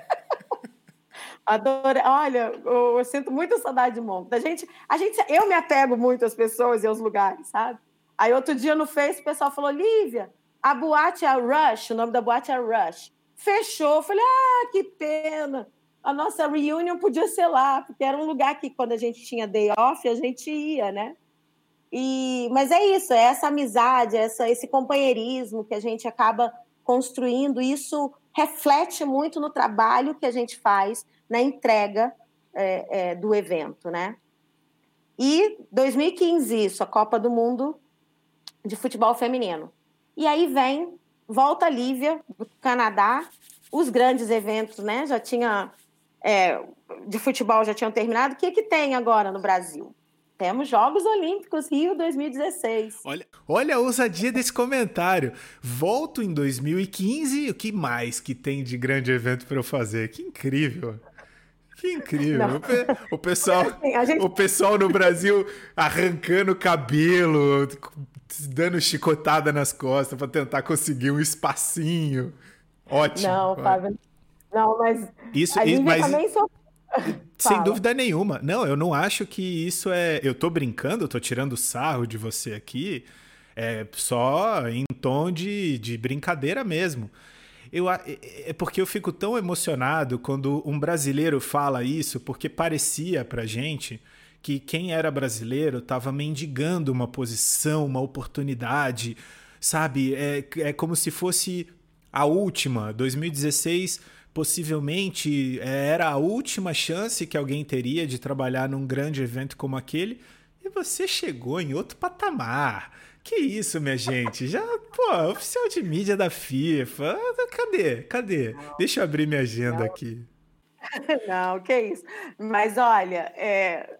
Adoro. Olha, eu, eu, sinto muita saudade de Monk. A gente, a gente, eu me apego muito às pessoas e aos lugares, sabe? Aí outro dia no Face o pessoal falou: Lívia, a boate é a Rush, o nome da boate é Rush. Fechou. Eu falei: ah, que pena. A nossa reunião podia ser lá, porque era um lugar que quando a gente tinha day off, a gente ia, né? E, mas é isso, é essa amizade, essa, esse companheirismo que a gente acaba construindo. Isso reflete muito no trabalho que a gente faz na entrega é, é, do evento, né? E 2015 isso, a Copa do Mundo de futebol feminino. E aí vem, volta a Lívia do Canadá, os grandes eventos, né? Já tinha é, de futebol já tinham terminado. O que que tem agora no Brasil? Temos Jogos Olímpicos Rio 2016. Olha, olha a ousadia desse comentário. Volto em 2015. O que mais que tem de grande evento para eu fazer? Que incrível. Que incrível. O, pessoal, assim, gente... o pessoal no Brasil arrancando cabelo, dando chicotada nas costas para tentar conseguir um espacinho. Ótimo. Não, Fábio. Não, mas isso, a isso mas... também sou sem Fala. dúvida nenhuma. Não, eu não acho que isso é. Eu tô brincando, eu tô tirando sarro de você aqui, é só em tom de, de brincadeira mesmo. Eu, é, é, é porque eu fico tão emocionado quando um brasileiro fala isso, porque parecia pra gente que quem era brasileiro estava mendigando uma posição, uma oportunidade, sabe? É, é como se fosse a última. 2016 possivelmente é, era a última chance que alguém teria de trabalhar num grande evento como aquele. E você chegou em outro patamar. Que isso, minha gente? Já, pô, oficial de mídia da FIFA. Cadê? Cadê? Deixa eu abrir minha agenda aqui. Não, que isso. Mas olha, é...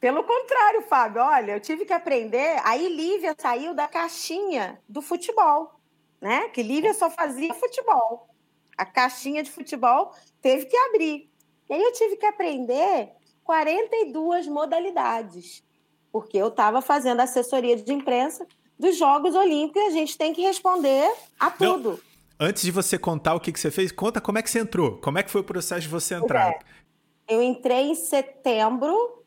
pelo contrário, Fábio, olha, eu tive que aprender. Aí Lívia saiu da caixinha do futebol, né? Que Lívia só fazia futebol. A caixinha de futebol teve que abrir. E aí eu tive que aprender 42 modalidades porque eu estava fazendo assessoria de imprensa dos Jogos Olímpicos e a gente tem que responder a tudo. Não. Antes de você contar o que, que você fez, conta como é que você entrou. Como é que foi o processo de você entrar? É. Eu entrei em setembro,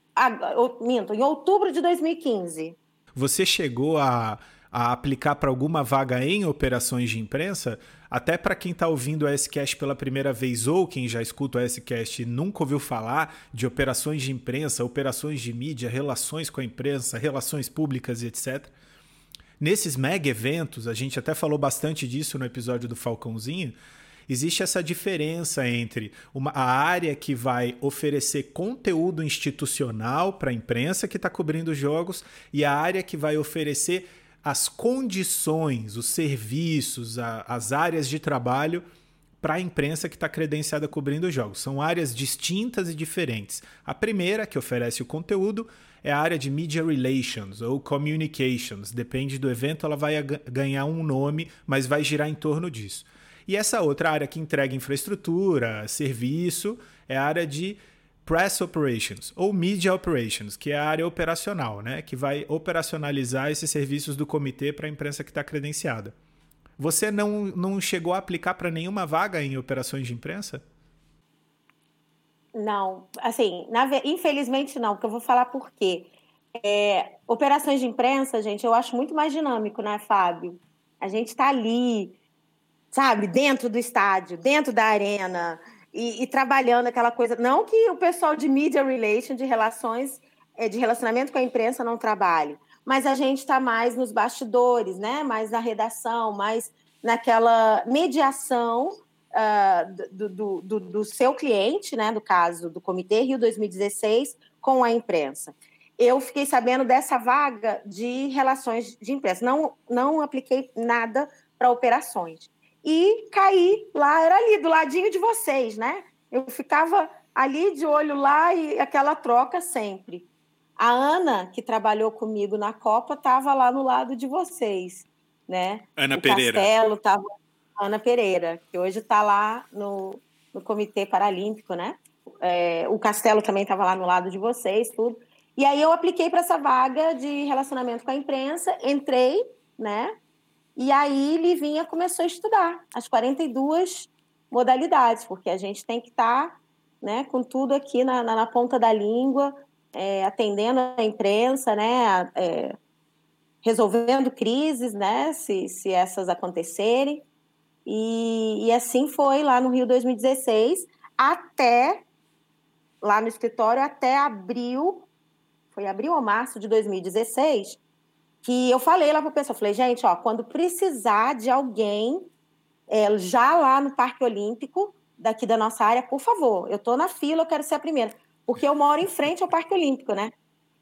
minto, em outubro de 2015. Você chegou a, a aplicar para alguma vaga em operações de imprensa? Até para quem está ouvindo o S-Cast pela primeira vez ou quem já escuta o S-Cast e nunca ouviu falar de operações de imprensa, operações de mídia, relações com a imprensa, relações públicas e etc. Nesses mega eventos, a gente até falou bastante disso no episódio do Falcãozinho, existe essa diferença entre uma, a área que vai oferecer conteúdo institucional para a imprensa que está cobrindo os jogos e a área que vai oferecer as condições, os serviços, a, as áreas de trabalho para a imprensa que está credenciada cobrindo os jogos. São áreas distintas e diferentes. A primeira, que oferece o conteúdo, é a área de Media Relations ou Communications. Depende do evento, ela vai ganhar um nome, mas vai girar em torno disso. E essa outra área que entrega infraestrutura, serviço, é a área de Press Operations ou Media Operations, que é a área operacional, né? que vai operacionalizar esses serviços do comitê para a imprensa que está credenciada. Você não, não chegou a aplicar para nenhuma vaga em operações de imprensa? Não, assim, na, infelizmente não, porque eu vou falar por quê. É, operações de imprensa, gente, eu acho muito mais dinâmico, né, Fábio? A gente está ali, sabe, dentro do estádio, dentro da arena, e, e, trabalhando aquela coisa. Não que o pessoal de media relation, de relações, é, de relacionamento com a imprensa não trabalhe, mas a gente está mais nos bastidores, né? mais na redação, mais naquela mediação uh, do, do, do, do, seu cliente, né? no caso do Comitê Rio 2016, com a imprensa. Eu fiquei sabendo dessa vaga de relações de imprensa. Não, não apliquei nada para operações. E caí lá, era ali, do ladinho de vocês, né? Eu ficava ali de olho lá e aquela troca sempre. A Ana, que trabalhou comigo na Copa, estava lá no lado de vocês, né? Ana o Pereira. Castelo estava Ana Pereira, que hoje está lá no, no Comitê Paralímpico, né? É, o Castelo também estava lá no lado de vocês, tudo. E aí eu apliquei para essa vaga de relacionamento com a imprensa, entrei, né? E aí Livinha começou a estudar as 42 modalidades, porque a gente tem que estar tá, né, com tudo aqui na, na, na ponta da língua, é, atendendo a imprensa, né, é, resolvendo crises, né, se, se essas acontecerem. E, e assim foi lá no Rio 2016, até lá no escritório, até abril, foi abril ou março de 2016, que eu falei lá para o pessoal, falei, gente, ó, quando precisar de alguém é, já lá no Parque Olímpico, daqui da nossa área, por favor, eu estou na fila, eu quero ser a primeira porque eu moro em frente ao Parque Olímpico, né?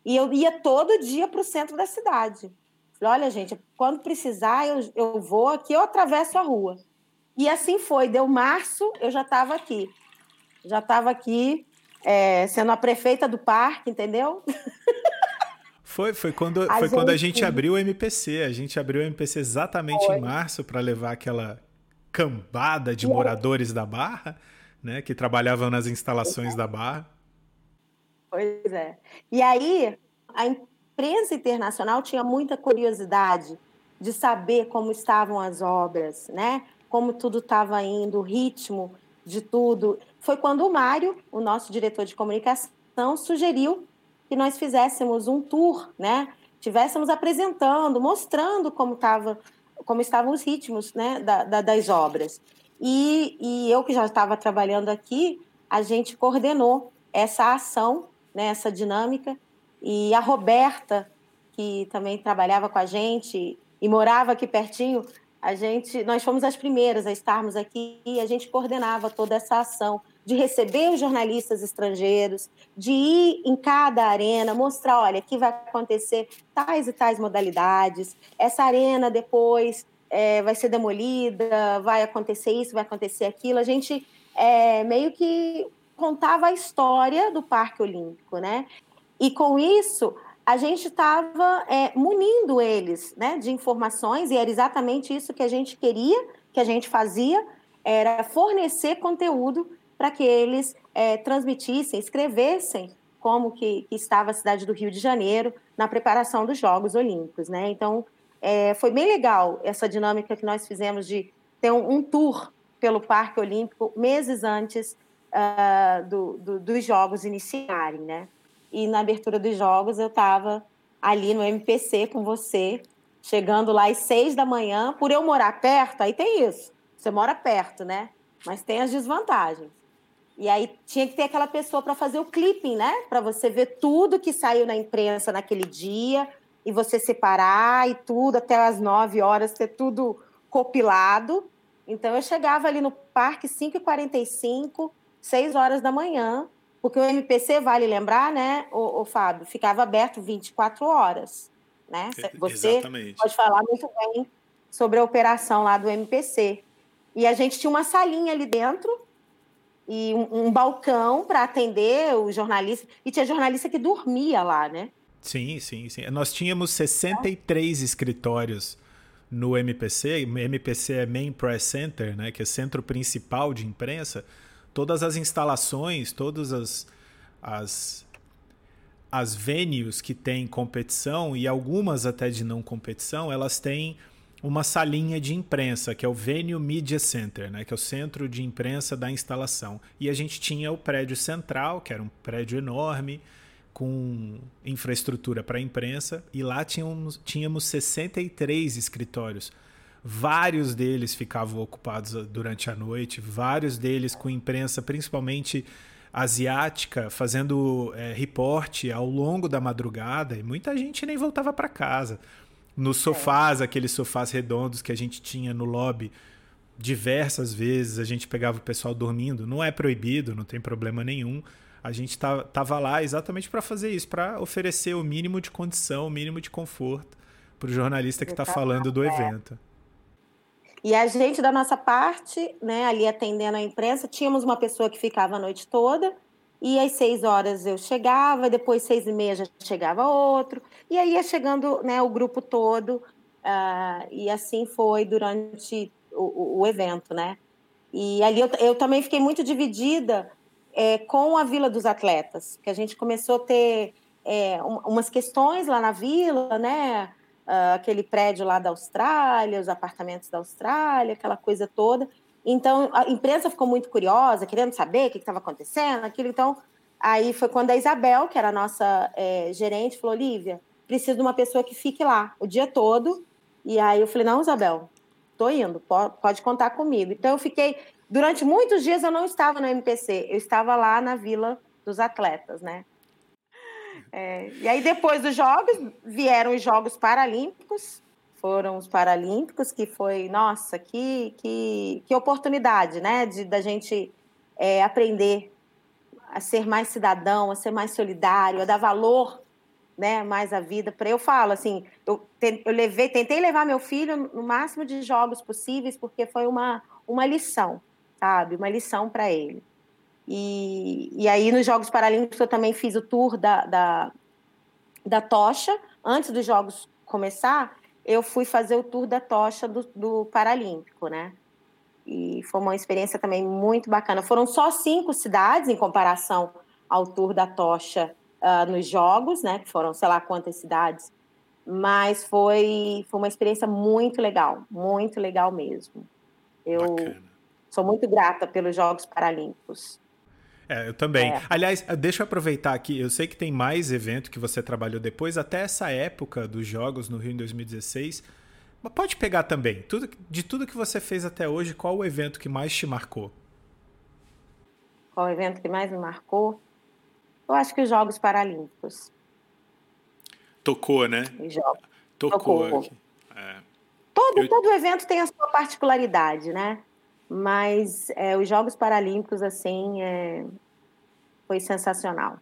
E eu ia todo dia para o centro da cidade. Falei, olha, gente, quando precisar, eu, eu vou aqui, eu atravesso a rua. E assim foi, deu março, eu já estava aqui. Já estava aqui, é, sendo a prefeita do parque, entendeu? Foi, foi, quando, a, foi gente... quando a gente abriu o MPC. A gente abriu o MPC exatamente foi. em março para levar aquela cambada de moradores da Barra, né, que trabalhavam nas instalações da Barra. Pois é. E aí, a imprensa internacional tinha muita curiosidade de saber como estavam as obras, né? Como tudo estava indo, o ritmo de tudo. Foi quando o Mário, o nosso diretor de comunicação, sugeriu que nós fizéssemos um tour, né? Tivéssemos apresentando, mostrando como estava, como estavam os ritmos, né? Da, da, das obras. E, e eu que já estava trabalhando aqui, a gente coordenou essa ação né, essa dinâmica. E a Roberta, que também trabalhava com a gente e morava aqui pertinho, a gente, nós fomos as primeiras a estarmos aqui e a gente coordenava toda essa ação de receber jornalistas estrangeiros, de ir em cada arena, mostrar, olha, aqui vai acontecer tais e tais modalidades, essa arena depois é, vai ser demolida, vai acontecer isso, vai acontecer aquilo. A gente é, meio que contava a história do Parque Olímpico, né? E com isso a gente estava é, munindo eles, né, de informações e era exatamente isso que a gente queria, que a gente fazia, era fornecer conteúdo para que eles é, transmitissem, escrevessem como que, que, estava a cidade do Rio de Janeiro na preparação dos Jogos Olímpicos, né? Então é, foi bem legal essa dinâmica que nós fizemos de ter um, um tour pelo Parque Olímpico meses antes uh, do, do, dos jogos iniciarem, né? E na abertura dos jogos eu estava ali no MPC com você, chegando lá às seis da manhã. Por eu morar perto, aí tem isso. Você mora perto, né? Mas tem as desvantagens. E aí tinha que ter aquela pessoa para fazer o clipping, né? Para você ver tudo que saiu na imprensa naquele dia e você separar e tudo até as nove horas ter tudo copilado Então eu chegava ali no parque 5h45, 6 horas da manhã, porque o MPC, vale lembrar, né, o, o Fábio, ficava aberto 24 horas. Né? Você Exatamente. pode falar muito bem sobre a operação lá do MPC. E a gente tinha uma salinha ali dentro e um, um balcão para atender o jornalista. E tinha jornalista que dormia lá, né? Sim, sim, sim. Nós tínhamos 63 é. escritórios no MPC. MPC é Main Press Center, né? Que é centro principal de imprensa. Todas as instalações, todas as, as as venues que têm competição e algumas até de não competição, elas têm uma salinha de imprensa, que é o Venue Media Center, né, que é o centro de imprensa da instalação. E a gente tinha o prédio central, que era um prédio enorme, com infraestrutura para imprensa, e lá tínhamos, tínhamos 63 escritórios. Vários deles ficavam ocupados durante a noite, vários deles com imprensa, principalmente asiática, fazendo é, reporte ao longo da madrugada, e muita gente nem voltava para casa nos sofás, é. aqueles sofás redondos que a gente tinha no lobby diversas vezes, a gente pegava o pessoal dormindo. Não é proibido, não tem problema nenhum. A gente tava lá exatamente para fazer isso, para oferecer o mínimo de condição, o mínimo de conforto para o jornalista que está falando do é. evento. E a gente, da nossa parte, né, ali atendendo a imprensa, tínhamos uma pessoa que ficava a noite toda, e às seis horas eu chegava, depois seis e meia já chegava outro, e aí ia chegando né, o grupo todo, uh, e assim foi durante o, o, evento, né? E ali eu, eu também fiquei muito dividida é, com a Vila dos Atletas, que a gente começou a ter é, um, umas questões lá na vila, né? Uh, aquele prédio lá da Austrália, os apartamentos da Austrália, aquela coisa toda. Então, a imprensa ficou muito curiosa, querendo saber o que estava acontecendo, aquilo. Então, aí foi quando a Isabel, que era a nossa é, gerente, falou: Lívia, preciso de uma pessoa que fique lá o dia todo. E aí eu falei: não, Isabel, tô indo, pode, pode contar comigo. Então, eu fiquei. Durante muitos dias eu não estava no MPC, eu estava lá na Vila dos Atletas, né? É, e aí, depois dos Jogos, vieram os Jogos Paralímpicos, foram os Paralímpicos, que foi, nossa, que, que, que oportunidade, né, de, da gente é, aprender a ser mais cidadão, a ser mais solidário, a dar valor né, mais à vida. Para eu falo assim, eu, eu levei, tentei levar meu filho no máximo de jogos possíveis, porque foi uma, uma lição, sabe, uma lição para ele. E, e aí nos Jogos Paralímpicos eu também fiz o tour da, da, da tocha antes dos Jogos começar eu fui fazer o tour da tocha do, do Paralímpico, né? E foi uma experiência também muito bacana. Foram só cinco cidades em comparação ao tour da tocha uh, nos Jogos, né? Que foram sei lá quantas cidades. Mas foi, foi uma experiência muito legal, muito legal mesmo. Eu bacana. sou muito grata pelos Jogos Paralímpicos. É, eu também. É. Aliás, deixa eu aproveitar aqui. Eu sei que tem mais evento que você trabalhou depois, até essa época dos jogos no Rio em 2016. Mas pode pegar também. Tudo, de tudo que você fez até hoje, qual o evento que mais te marcou? Qual o evento que mais me marcou? Eu acho que os Jogos Paralímpicos. Tocou, né? Jogos. Tocou. Tocou. É. Todo, eu... todo evento tem a sua particularidade, né? Mas é, os Jogos Paralímpicos, assim, é, foi sensacional.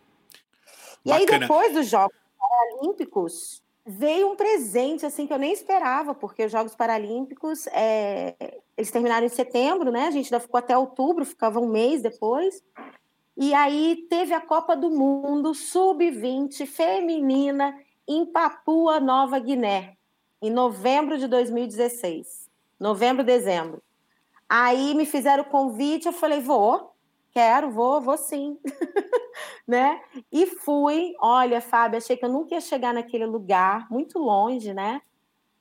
E Bacana. aí, depois dos Jogos Paralímpicos, veio um presente, assim, que eu nem esperava, porque os Jogos Paralímpicos, é, eles terminaram em setembro, né? A gente ainda ficou até outubro, ficava um mês depois. E aí teve a Copa do Mundo Sub-20 feminina em Papua Nova Guiné, em novembro de 2016. Novembro, dezembro. Aí me fizeram o convite, eu falei, vou, quero, vou, vou sim. né? E fui. Olha, Fábio, achei que eu nunca ia chegar naquele lugar, muito longe, né?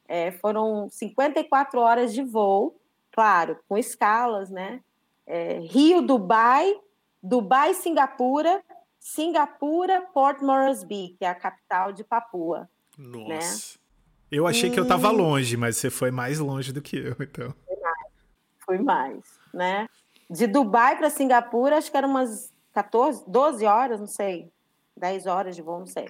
É, foram 54 horas de voo, claro, com escalas, né? É, Rio, Dubai, Dubai, Singapura, Singapura, Port Moresby, que é a capital de Papua. Né? Nossa. Né? Eu achei e... que eu estava longe, mas você foi mais longe do que eu, então fui mais, né? De Dubai para Singapura, acho que eram umas 14, 12 horas, não sei, 10 horas de voo, não sei.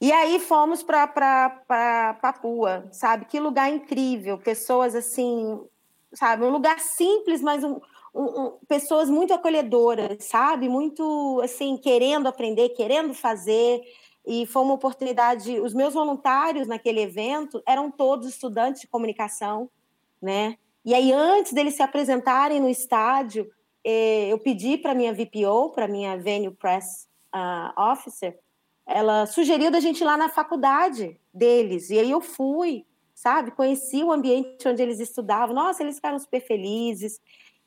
E aí fomos para Papua, sabe? Que lugar incrível, pessoas assim sabe, um lugar simples, mas um, um, um, pessoas muito acolhedoras, sabe, muito assim querendo aprender, querendo fazer. E foi uma oportunidade. Os meus voluntários naquele evento eram todos estudantes de comunicação, né? E aí antes deles se apresentarem no estádio, eh, eu pedi para minha VPO, para minha Venue Press uh, Officer, ela sugeriu da gente ir lá na faculdade deles. E aí eu fui, sabe? Conheci o ambiente onde eles estudavam. Nossa, eles ficaram super felizes.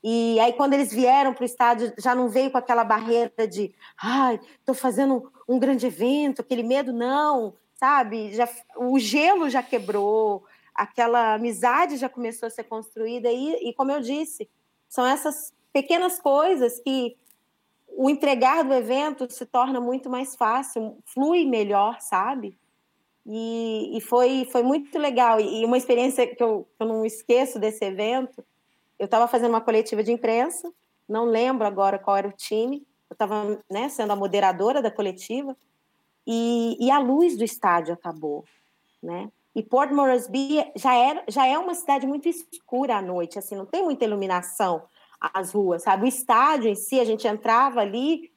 E aí, quando eles vieram para o estádio, já não veio com aquela barreira de, ai, estou fazendo um grande evento, aquele medo, não, sabe? Já, o gelo já quebrou, aquela amizade já começou a ser construída. E, e como eu disse, são essas pequenas coisas que o entregar do evento se torna muito mais fácil, flui melhor, sabe? E, e foi, foi muito legal. E uma experiência que eu, que eu não esqueço desse evento, eu estava fazendo uma coletiva de imprensa, não lembro agora qual era o time, eu estava né, sendo a moderadora da coletiva, e, e, a luz do estádio acabou, né? E Port Moresby já, era, já é uma cidade muito escura à noite, assim, não tem muita iluminação as ruas, sabe? O estádio em si, a gente entrava ali,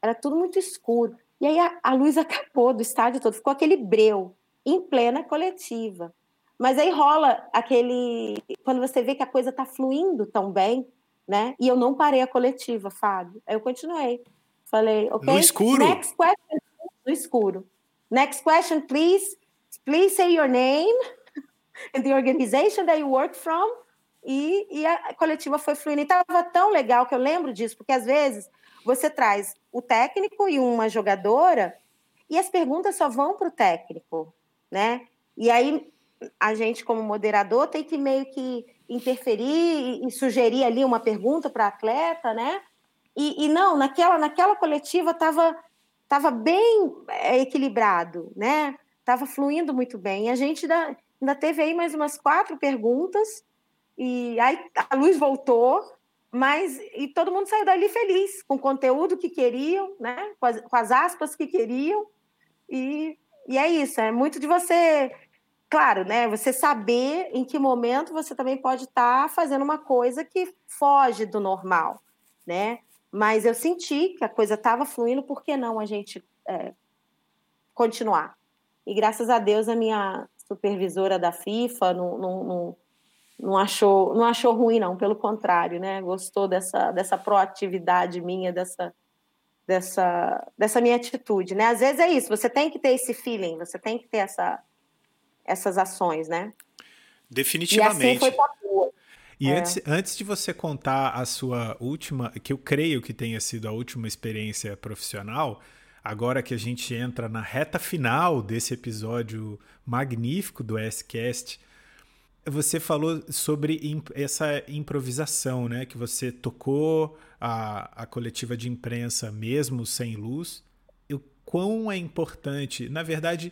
era tudo muito escuro. E aí a, a luz acabou do estádio todo, ficou aquele breu, em plena coletiva. Mas aí rola aquele. Quando você vê que a coisa está fluindo tão bem, né? E eu não parei a coletiva, Fábio. Aí eu continuei. Falei, ok. No escuro? Next question. No escuro. Next question, please. Please say your name and the organization that you work from e, e a coletiva foi fluindo. E estava tão legal que eu lembro disso, porque às vezes você traz o técnico e uma jogadora e as perguntas só vão para o técnico, né? E aí a gente, como moderador, tem que meio que interferir e, sugerir ali uma pergunta para a atleta, né? E, e, não, naquela, naquela coletiva estava tava bem é, equilibrado, né? Estava fluindo muito bem. A gente ainda, ainda teve aí mais umas quatro perguntas e aí a luz voltou, mas e todo mundo saiu dali feliz, com o conteúdo que queriam, né? com, as, com as aspas que queriam. E, e é isso, é muito de você, claro, né? Você saber em que momento você também pode estar tá fazendo uma coisa que foge do normal, né? Mas eu senti que a coisa estava fluindo, por que não a gente é, continuar? E graças a Deus a minha supervisora da FIFA não, não, não não achou, não achou ruim, não, pelo contrário, né? Gostou dessa, dessa proatividade minha, dessa, dessa, dessa minha atitude, né? Às vezes é isso, você tem que ter esse feeling, você tem que ter essa, essas ações, né? Definitivamente. E assim foi pra rua. E é. antes, antes de você contar a sua última, que eu creio que tenha sido a última experiência profissional, agora que a gente entra na reta final desse episódio magnífico do S-Cast, você falou sobre imp essa improvisação, né? Que você tocou a, a coletiva de imprensa mesmo sem luz. O quão é importante, na verdade,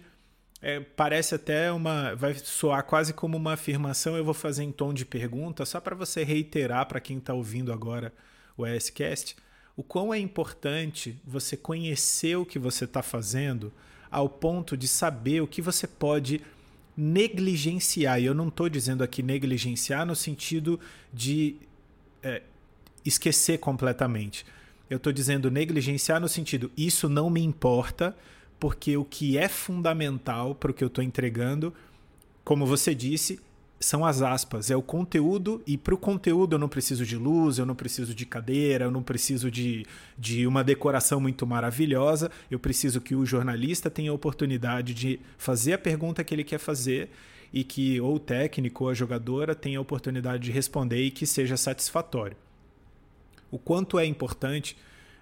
é, parece até uma. Vai soar quase como uma afirmação. Eu vou fazer em tom de pergunta, só para você reiterar para quem está ouvindo agora o ESCast. O quão é importante você conhecer o que você está fazendo ao ponto de saber o que você pode negligenciar. E eu não estou dizendo aqui negligenciar no sentido de é, esquecer completamente. Eu estou dizendo negligenciar no sentido isso não me importa, porque o que é fundamental para o que eu estou entregando, como você disse, são as aspas, é o conteúdo, e para o conteúdo eu não preciso de luz, eu não preciso de cadeira, eu não preciso de, de uma decoração muito maravilhosa, eu preciso que o jornalista tenha a oportunidade de fazer a pergunta que ele quer fazer e que ou o técnico ou a jogadora tenha a oportunidade de responder e que seja satisfatório. O quanto é importante,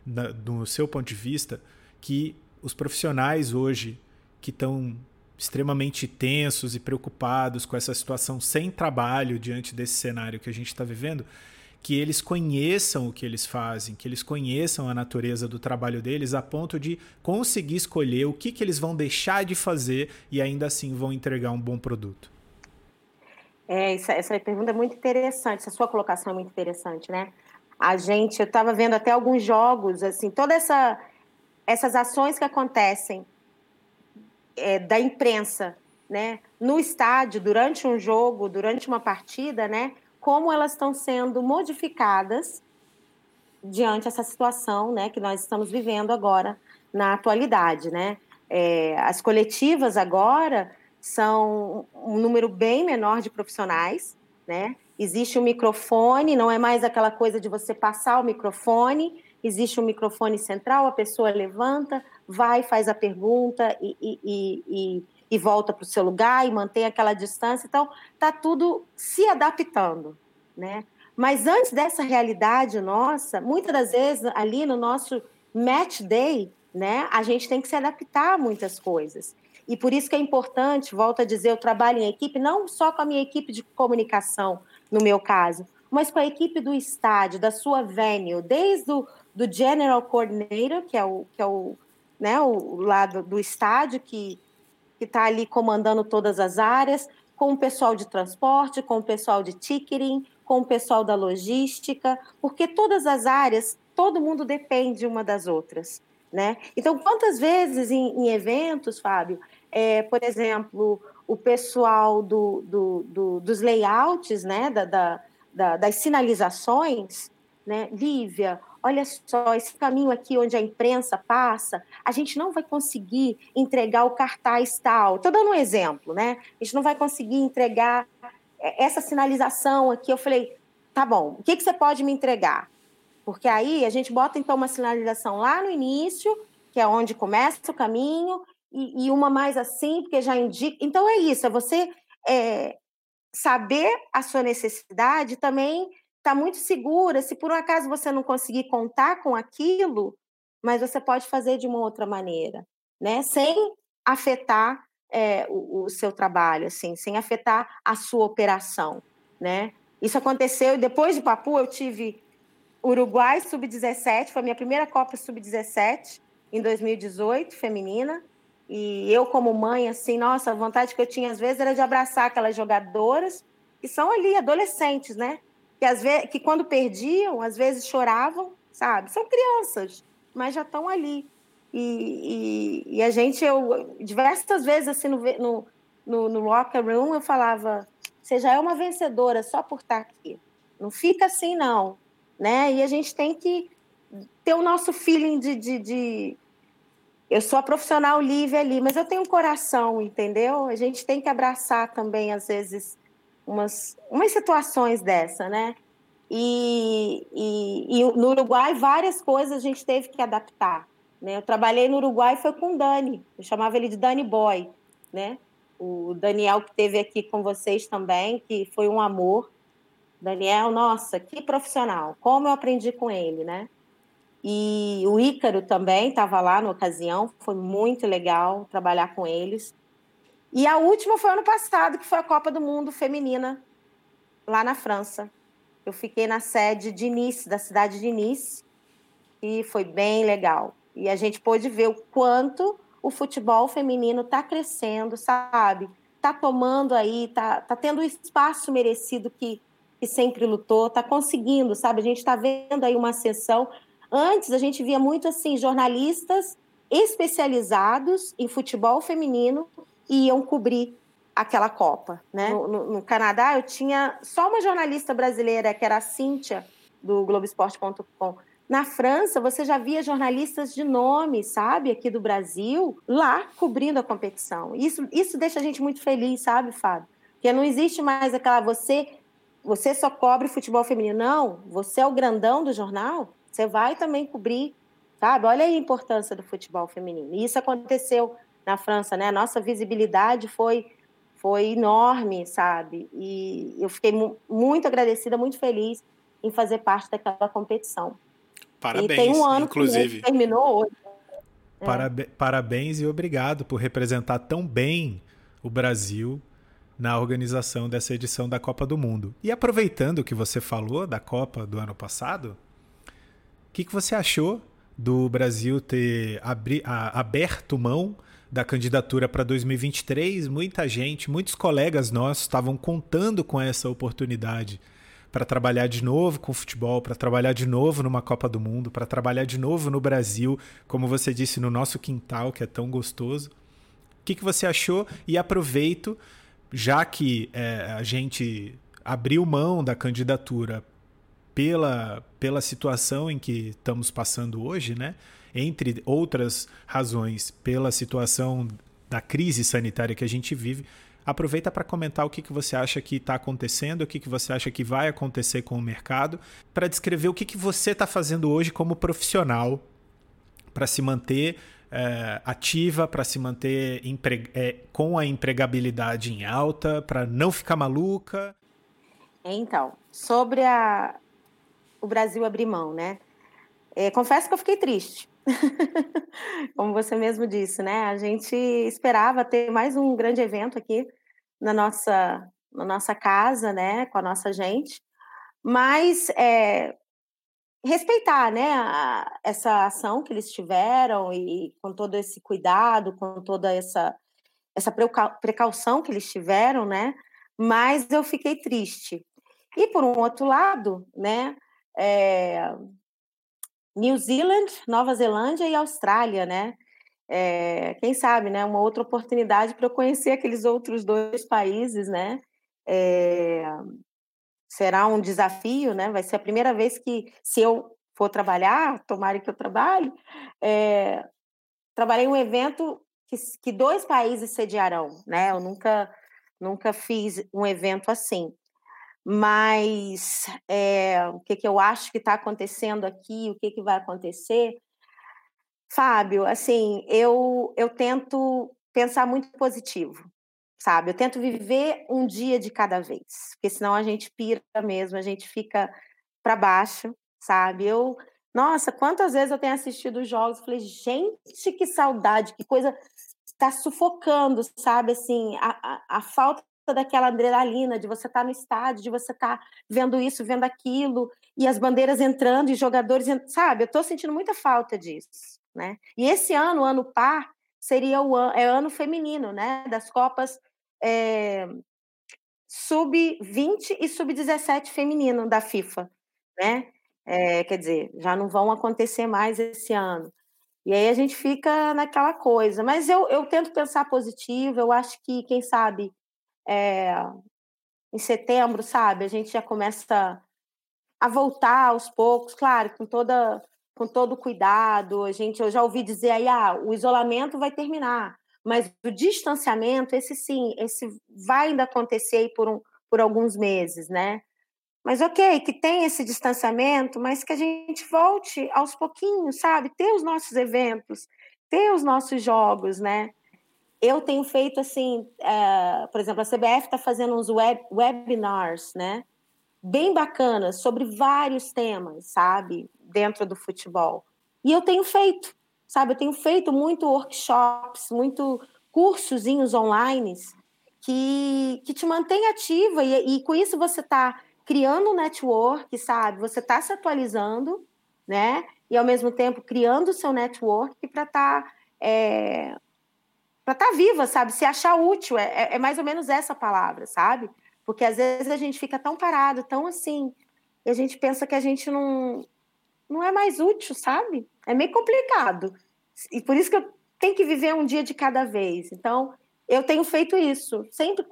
do seu ponto de vista, que os profissionais hoje que estão extremamente tensos e preocupados com essa situação sem trabalho diante desse cenário que a gente está vivendo, que eles conheçam o que eles fazem, que eles conheçam a natureza do trabalho deles a ponto de conseguir escolher o que, que eles vão deixar de fazer e ainda assim vão entregar um bom produto. É, essa, essa pergunta é muito interessante, essa sua colocação é muito interessante, né? A gente, eu estava vendo até alguns jogos, assim, todas essa, essas ações que acontecem é, da imprensa, né? No estádio, durante um jogo, durante uma partida, né? como elas estão sendo modificadas diante dessa situação né, que nós estamos vivendo agora na atualidade. Né? É, as coletivas agora são um número bem menor de profissionais, né? Existe um microfone, não é mais aquela coisa de você passar o microfone, existe um microfone central, a pessoa levanta, vai, faz a pergunta e, e, e, e volta para o seu lugar e mantém aquela distância. Então, está tudo se adaptando, né? Mas antes dessa realidade nossa, muitas das vezes ali no nosso match day, né, a gente tem que se adaptar a muitas coisas. E por isso que é importante, volto a dizer, eu trabalho em equipe, não só com a minha equipe de comunicação, no meu caso, mas com a equipe do estádio, da sua venue, desde o do General Coordinator, que é o, que é o, né, o lado do estádio, que está ali comandando todas as áreas, com o pessoal de transporte, com o pessoal de ticketing, com o pessoal da logística, porque todas as áreas, todo mundo depende uma das outras. Né? Então, quantas vezes em, em eventos, Fábio, é, por exemplo, o pessoal do, do, do, dos layouts, né, da, da, da, das sinalizações, né, Lívia, olha só, esse caminho aqui onde a imprensa passa, a gente não vai conseguir entregar o cartaz tal. Estou dando um exemplo, né? A gente não vai conseguir entregar é, essa sinalização aqui. Eu falei, tá bom, o que, que você pode me entregar? Porque aí a gente bota então uma sinalização lá no início, que é onde começa o caminho, e, e uma mais assim, porque já indica. Então é isso, é você é, saber a sua necessidade também está muito segura. Se por um acaso você não conseguir contar com aquilo, mas você pode fazer de uma outra maneira, né? Sem afetar é, o, o, seu trabalho, assim, sem afetar a sua operação, né? Isso aconteceu depois de Papu, eu tive Uruguai sub-17, foi a minha primeira Copa sub-17 em 2018, feminina. E eu, como mãe, assim, nossa, a vontade que eu tinha às vezes era de abraçar aquelas jogadoras que são ali adolescentes, né? Que, às vezes, que quando perdiam, às vezes choravam, sabe? São crianças, mas já estão ali. E, e, e, a gente, eu, diversas vezes, assim, no, no, no, no locker room, eu falava: você já é uma vencedora só por estar aqui. Não fica assim, não. Né? E a gente tem que ter o nosso feeling de, de, de... eu sou a profissional livre ali, mas eu tenho um coração, entendeu? A gente tem que abraçar também, às vezes, umas, umas situações dessa, né? E, e, e, no Uruguai, várias coisas a gente teve que adaptar. Né? Eu trabalhei no Uruguai foi com o Dani, eu chamava ele de Dani Boy, né? O Daniel que teve aqui com vocês também, que foi um amor. Daniel, nossa, que profissional, como eu aprendi com ele, né? E o Ícaro também estava lá na ocasião, foi muito legal trabalhar com eles. E a última foi ano passado, que foi a Copa do Mundo Feminina, lá na França. Eu fiquei na sede de Nice, da cidade de Nice, e foi bem legal. E a gente pôde ver o quanto o futebol feminino está crescendo, sabe? Está tomando aí, está tá tendo o espaço merecido que, que sempre lutou, está conseguindo, sabe? A gente está vendo aí uma ascensão. Antes a gente via muito assim jornalistas especializados em futebol feminino iam cobrir aquela Copa. Né? No, no, no, Canadá, eu tinha só uma jornalista brasileira, que era a Cíntia, do Globoesporte.com. Na França, você já via jornalistas de nome, sabe, aqui do Brasil, lá cobrindo a competição. Isso, isso deixa a gente muito feliz, sabe, Fábio? Porque não existe mais aquela você você só cobre futebol feminino. Não, você é o grandão do jornal, você vai também cobrir, sabe? Olha aí a importância do futebol feminino. E isso aconteceu na França, né? A nossa visibilidade foi foi enorme, sabe? E eu fiquei mu muito agradecida, muito feliz em fazer parte daquela competição. Parabéns, e tem um ano inclusive. Que terminou hoje. É. Parabéns e obrigado por representar tão bem o Brasil na organização dessa edição da Copa do Mundo. E aproveitando o que você falou da Copa do ano passado, o que, que você achou do Brasil ter abri, a, aberto mão da candidatura para 2023, muita gente, muitos colegas nossos estavam contando com essa oportunidade para trabalhar de novo com futebol, para trabalhar de novo numa Copa do Mundo, para trabalhar de novo no Brasil, como você disse, no nosso quintal, que é tão gostoso. O que, que você achou? E aproveito, já que é, a gente abriu mão da candidatura pela, pela situação em que estamos passando hoje, né? Entre outras razões, pela situação da crise sanitária que a gente vive. Aproveita para comentar o que, que você acha que está acontecendo, o que, que você acha que vai acontecer com o mercado, para descrever o que, que você está fazendo hoje como profissional para se manter é, ativa, para se manter é, com a empregabilidade em alta, para não ficar maluca. Então, sobre a, o Brasil abrir mão, né? É, confesso que eu fiquei triste. Como você mesmo disse, né? A gente esperava ter mais um grande evento aqui na nossa, na nossa casa, né? Com a nossa gente. Mas é, respeitar, né? A, essa ação que eles tiveram e com todo esse cuidado, com toda essa, essa precaução que eles tiveram, né? Mas eu fiquei triste. E por um outro lado, né? é, New Zealand, Nova Zelândia e Austrália, né? É, quem sabe, né? Uma outra oportunidade para eu conhecer aqueles outros dois países, né? É, será um desafio, né? Vai ser a primeira vez que, se eu for trabalhar, tomara que eu trabalhe, é, trabalhei um evento que, que dois países sediarão, né? Eu nunca, nunca fiz um evento assim. Mas é, o que, que eu acho que está acontecendo aqui, o que, que vai acontecer, Fábio, assim, eu, eu tento pensar muito positivo, sabe? Eu tento viver um dia de cada vez, porque senão a gente pira mesmo, a gente fica para baixo, sabe? Eu, nossa, quantas vezes eu tenho assistido os jogos, falei, gente, que saudade, que coisa está sufocando, sabe? Assim, a, a, a falta daquela adrenalina de você estar tá no estádio, de você estar tá vendo isso, vendo aquilo, e as bandeiras entrando e jogadores, sabe? Eu estou sentindo muita falta disso, né? E esse ano, ano par, seria o ano, é ano feminino, né? Das Copas é, sub-20 e sub-17 feminino da FIFA, né? É, quer dizer, já não vão acontecer mais esse ano. E aí a gente fica naquela coisa. Mas eu, eu tento pensar positivo, eu acho que, quem sabe, é, em setembro, sabe? A gente já começa a voltar aos poucos, claro, com toda com todo cuidado. A gente, eu já ouvi dizer aí, ah, o isolamento vai terminar, mas o distanciamento, esse sim, esse vai ainda acontecer por, um, por alguns meses, né? Mas ok, que tem esse distanciamento, mas que a gente volte aos pouquinhos, sabe? Ter os nossos eventos, ter os nossos jogos, né? Eu tenho feito assim, uh, por exemplo, a CBF está fazendo uns web, webinars, né? Bem bacanas sobre vários temas, sabe? Dentro do futebol. E eu tenho feito, sabe? Eu tenho feito muito workshops, muito cursozinhos online que, que te mantém ativa e, e com isso você está criando um network, sabe? Você está se atualizando, né? E ao mesmo tempo criando o seu network para estar tá, é, para estar tá viva, sabe? Se achar útil, é, é, é, mais ou menos essa palavra, sabe? Porque às vezes a gente fica tão parado, tão assim, e a gente pensa que a gente não, não é mais útil, sabe? É meio complicado. E por isso que eu tenho que viver um dia de cada vez. Então, eu tenho feito isso. Sempre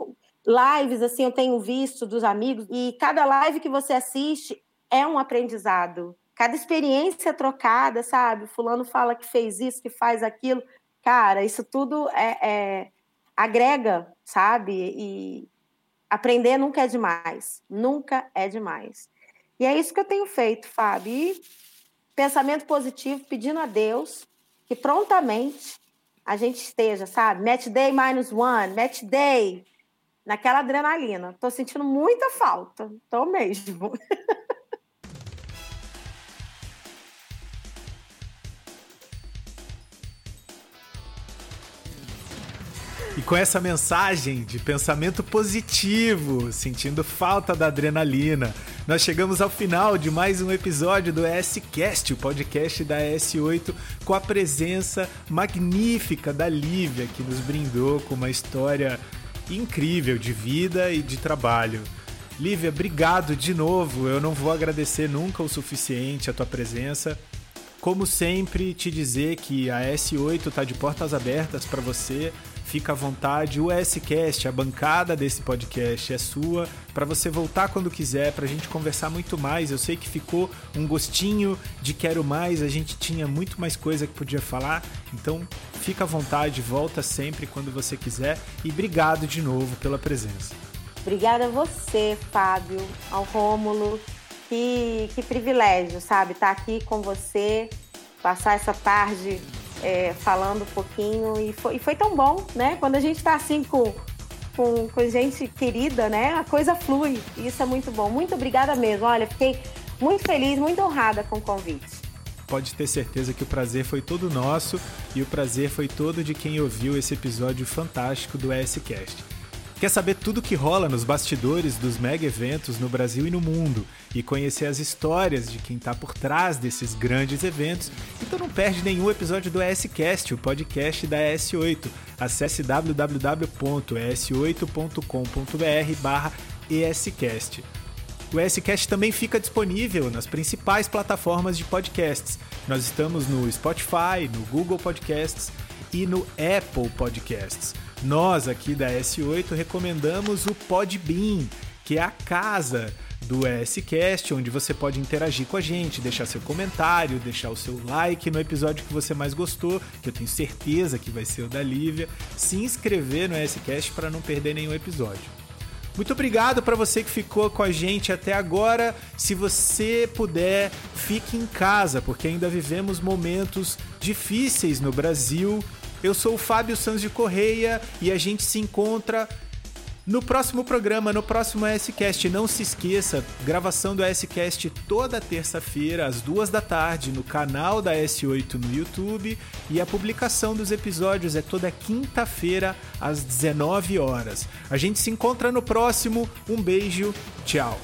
lives, assim, eu tenho visto dos amigos, e cada live que você assiste é um aprendizado. Cada experiência trocada, sabe? Fulano fala que fez isso, que faz aquilo Cara, isso tudo é, é agrega, sabe? E aprender nunca é demais. Nunca é demais. E é isso que eu tenho feito, Fábio. E pensamento positivo, pedindo a Deus que prontamente a gente esteja, sabe? Match day minus one, match day, naquela adrenalina. Tô sentindo muita falta. Tô mesmo. E com essa mensagem de pensamento positivo, sentindo falta da adrenalina, nós chegamos ao final de mais um episódio do S-Cast, o podcast da S8, com a presença magnífica da Lívia, que nos brindou com uma história incrível de vida e de trabalho. Lívia, obrigado de novo. Eu não vou agradecer nunca o suficiente a tua presença. Como sempre, te dizer que a S8 está de portas abertas para você fica à vontade. O SCast, a bancada desse podcast é sua, para você voltar quando quiser, para a gente conversar muito mais. Eu sei que ficou um gostinho de quero mais, a gente tinha muito mais coisa que podia falar, então fica à vontade, volta sempre quando você quiser e obrigado de novo pela presença. Obrigada a você, Fábio, ao Rômulo. Que, que privilégio, sabe? Estar tá aqui com você, passar essa tarde é, falando um pouquinho. E foi, e foi, tão bom, né? Quando a gente está assim com, com, com gente querida, né? A coisa flui. E isso é muito bom. Muito obrigada mesmo. Olha, fiquei muito feliz, muito honrada com o convite. Pode ter certeza que o prazer foi todo nosso e o prazer foi todo de quem ouviu esse episódio fantástico do ESCast. Quer saber tudo que rola nos bastidores dos mega eventos no Brasil e no mundo e conhecer as histórias de quem está por trás desses grandes eventos? Então não perde nenhum episódio do ESCast, o podcast da ES8. Acesse www.es8.com.br/escast. O ESCast também fica disponível nas principais plataformas de podcasts. Nós estamos no Spotify, no Google Podcasts e no Apple Podcasts. Nós aqui da S8 recomendamos o Podbean, que é a casa do ESCast, onde você pode interagir com a gente, deixar seu comentário, deixar o seu like no episódio que você mais gostou, que eu tenho certeza que vai ser o da Lívia, se inscrever no ESCast para não perder nenhum episódio. Muito obrigado para você que ficou com a gente até agora. Se você puder, fique em casa, porque ainda vivemos momentos difíceis no Brasil eu sou o Fábio Sanz de Correia e a gente se encontra no próximo programa, no próximo S-Cast. Não se esqueça, gravação do S-Cast toda terça-feira, às duas da tarde, no canal da S8 no YouTube. E a publicação dos episódios é toda quinta-feira, às 19 horas. A gente se encontra no próximo. Um beijo, tchau.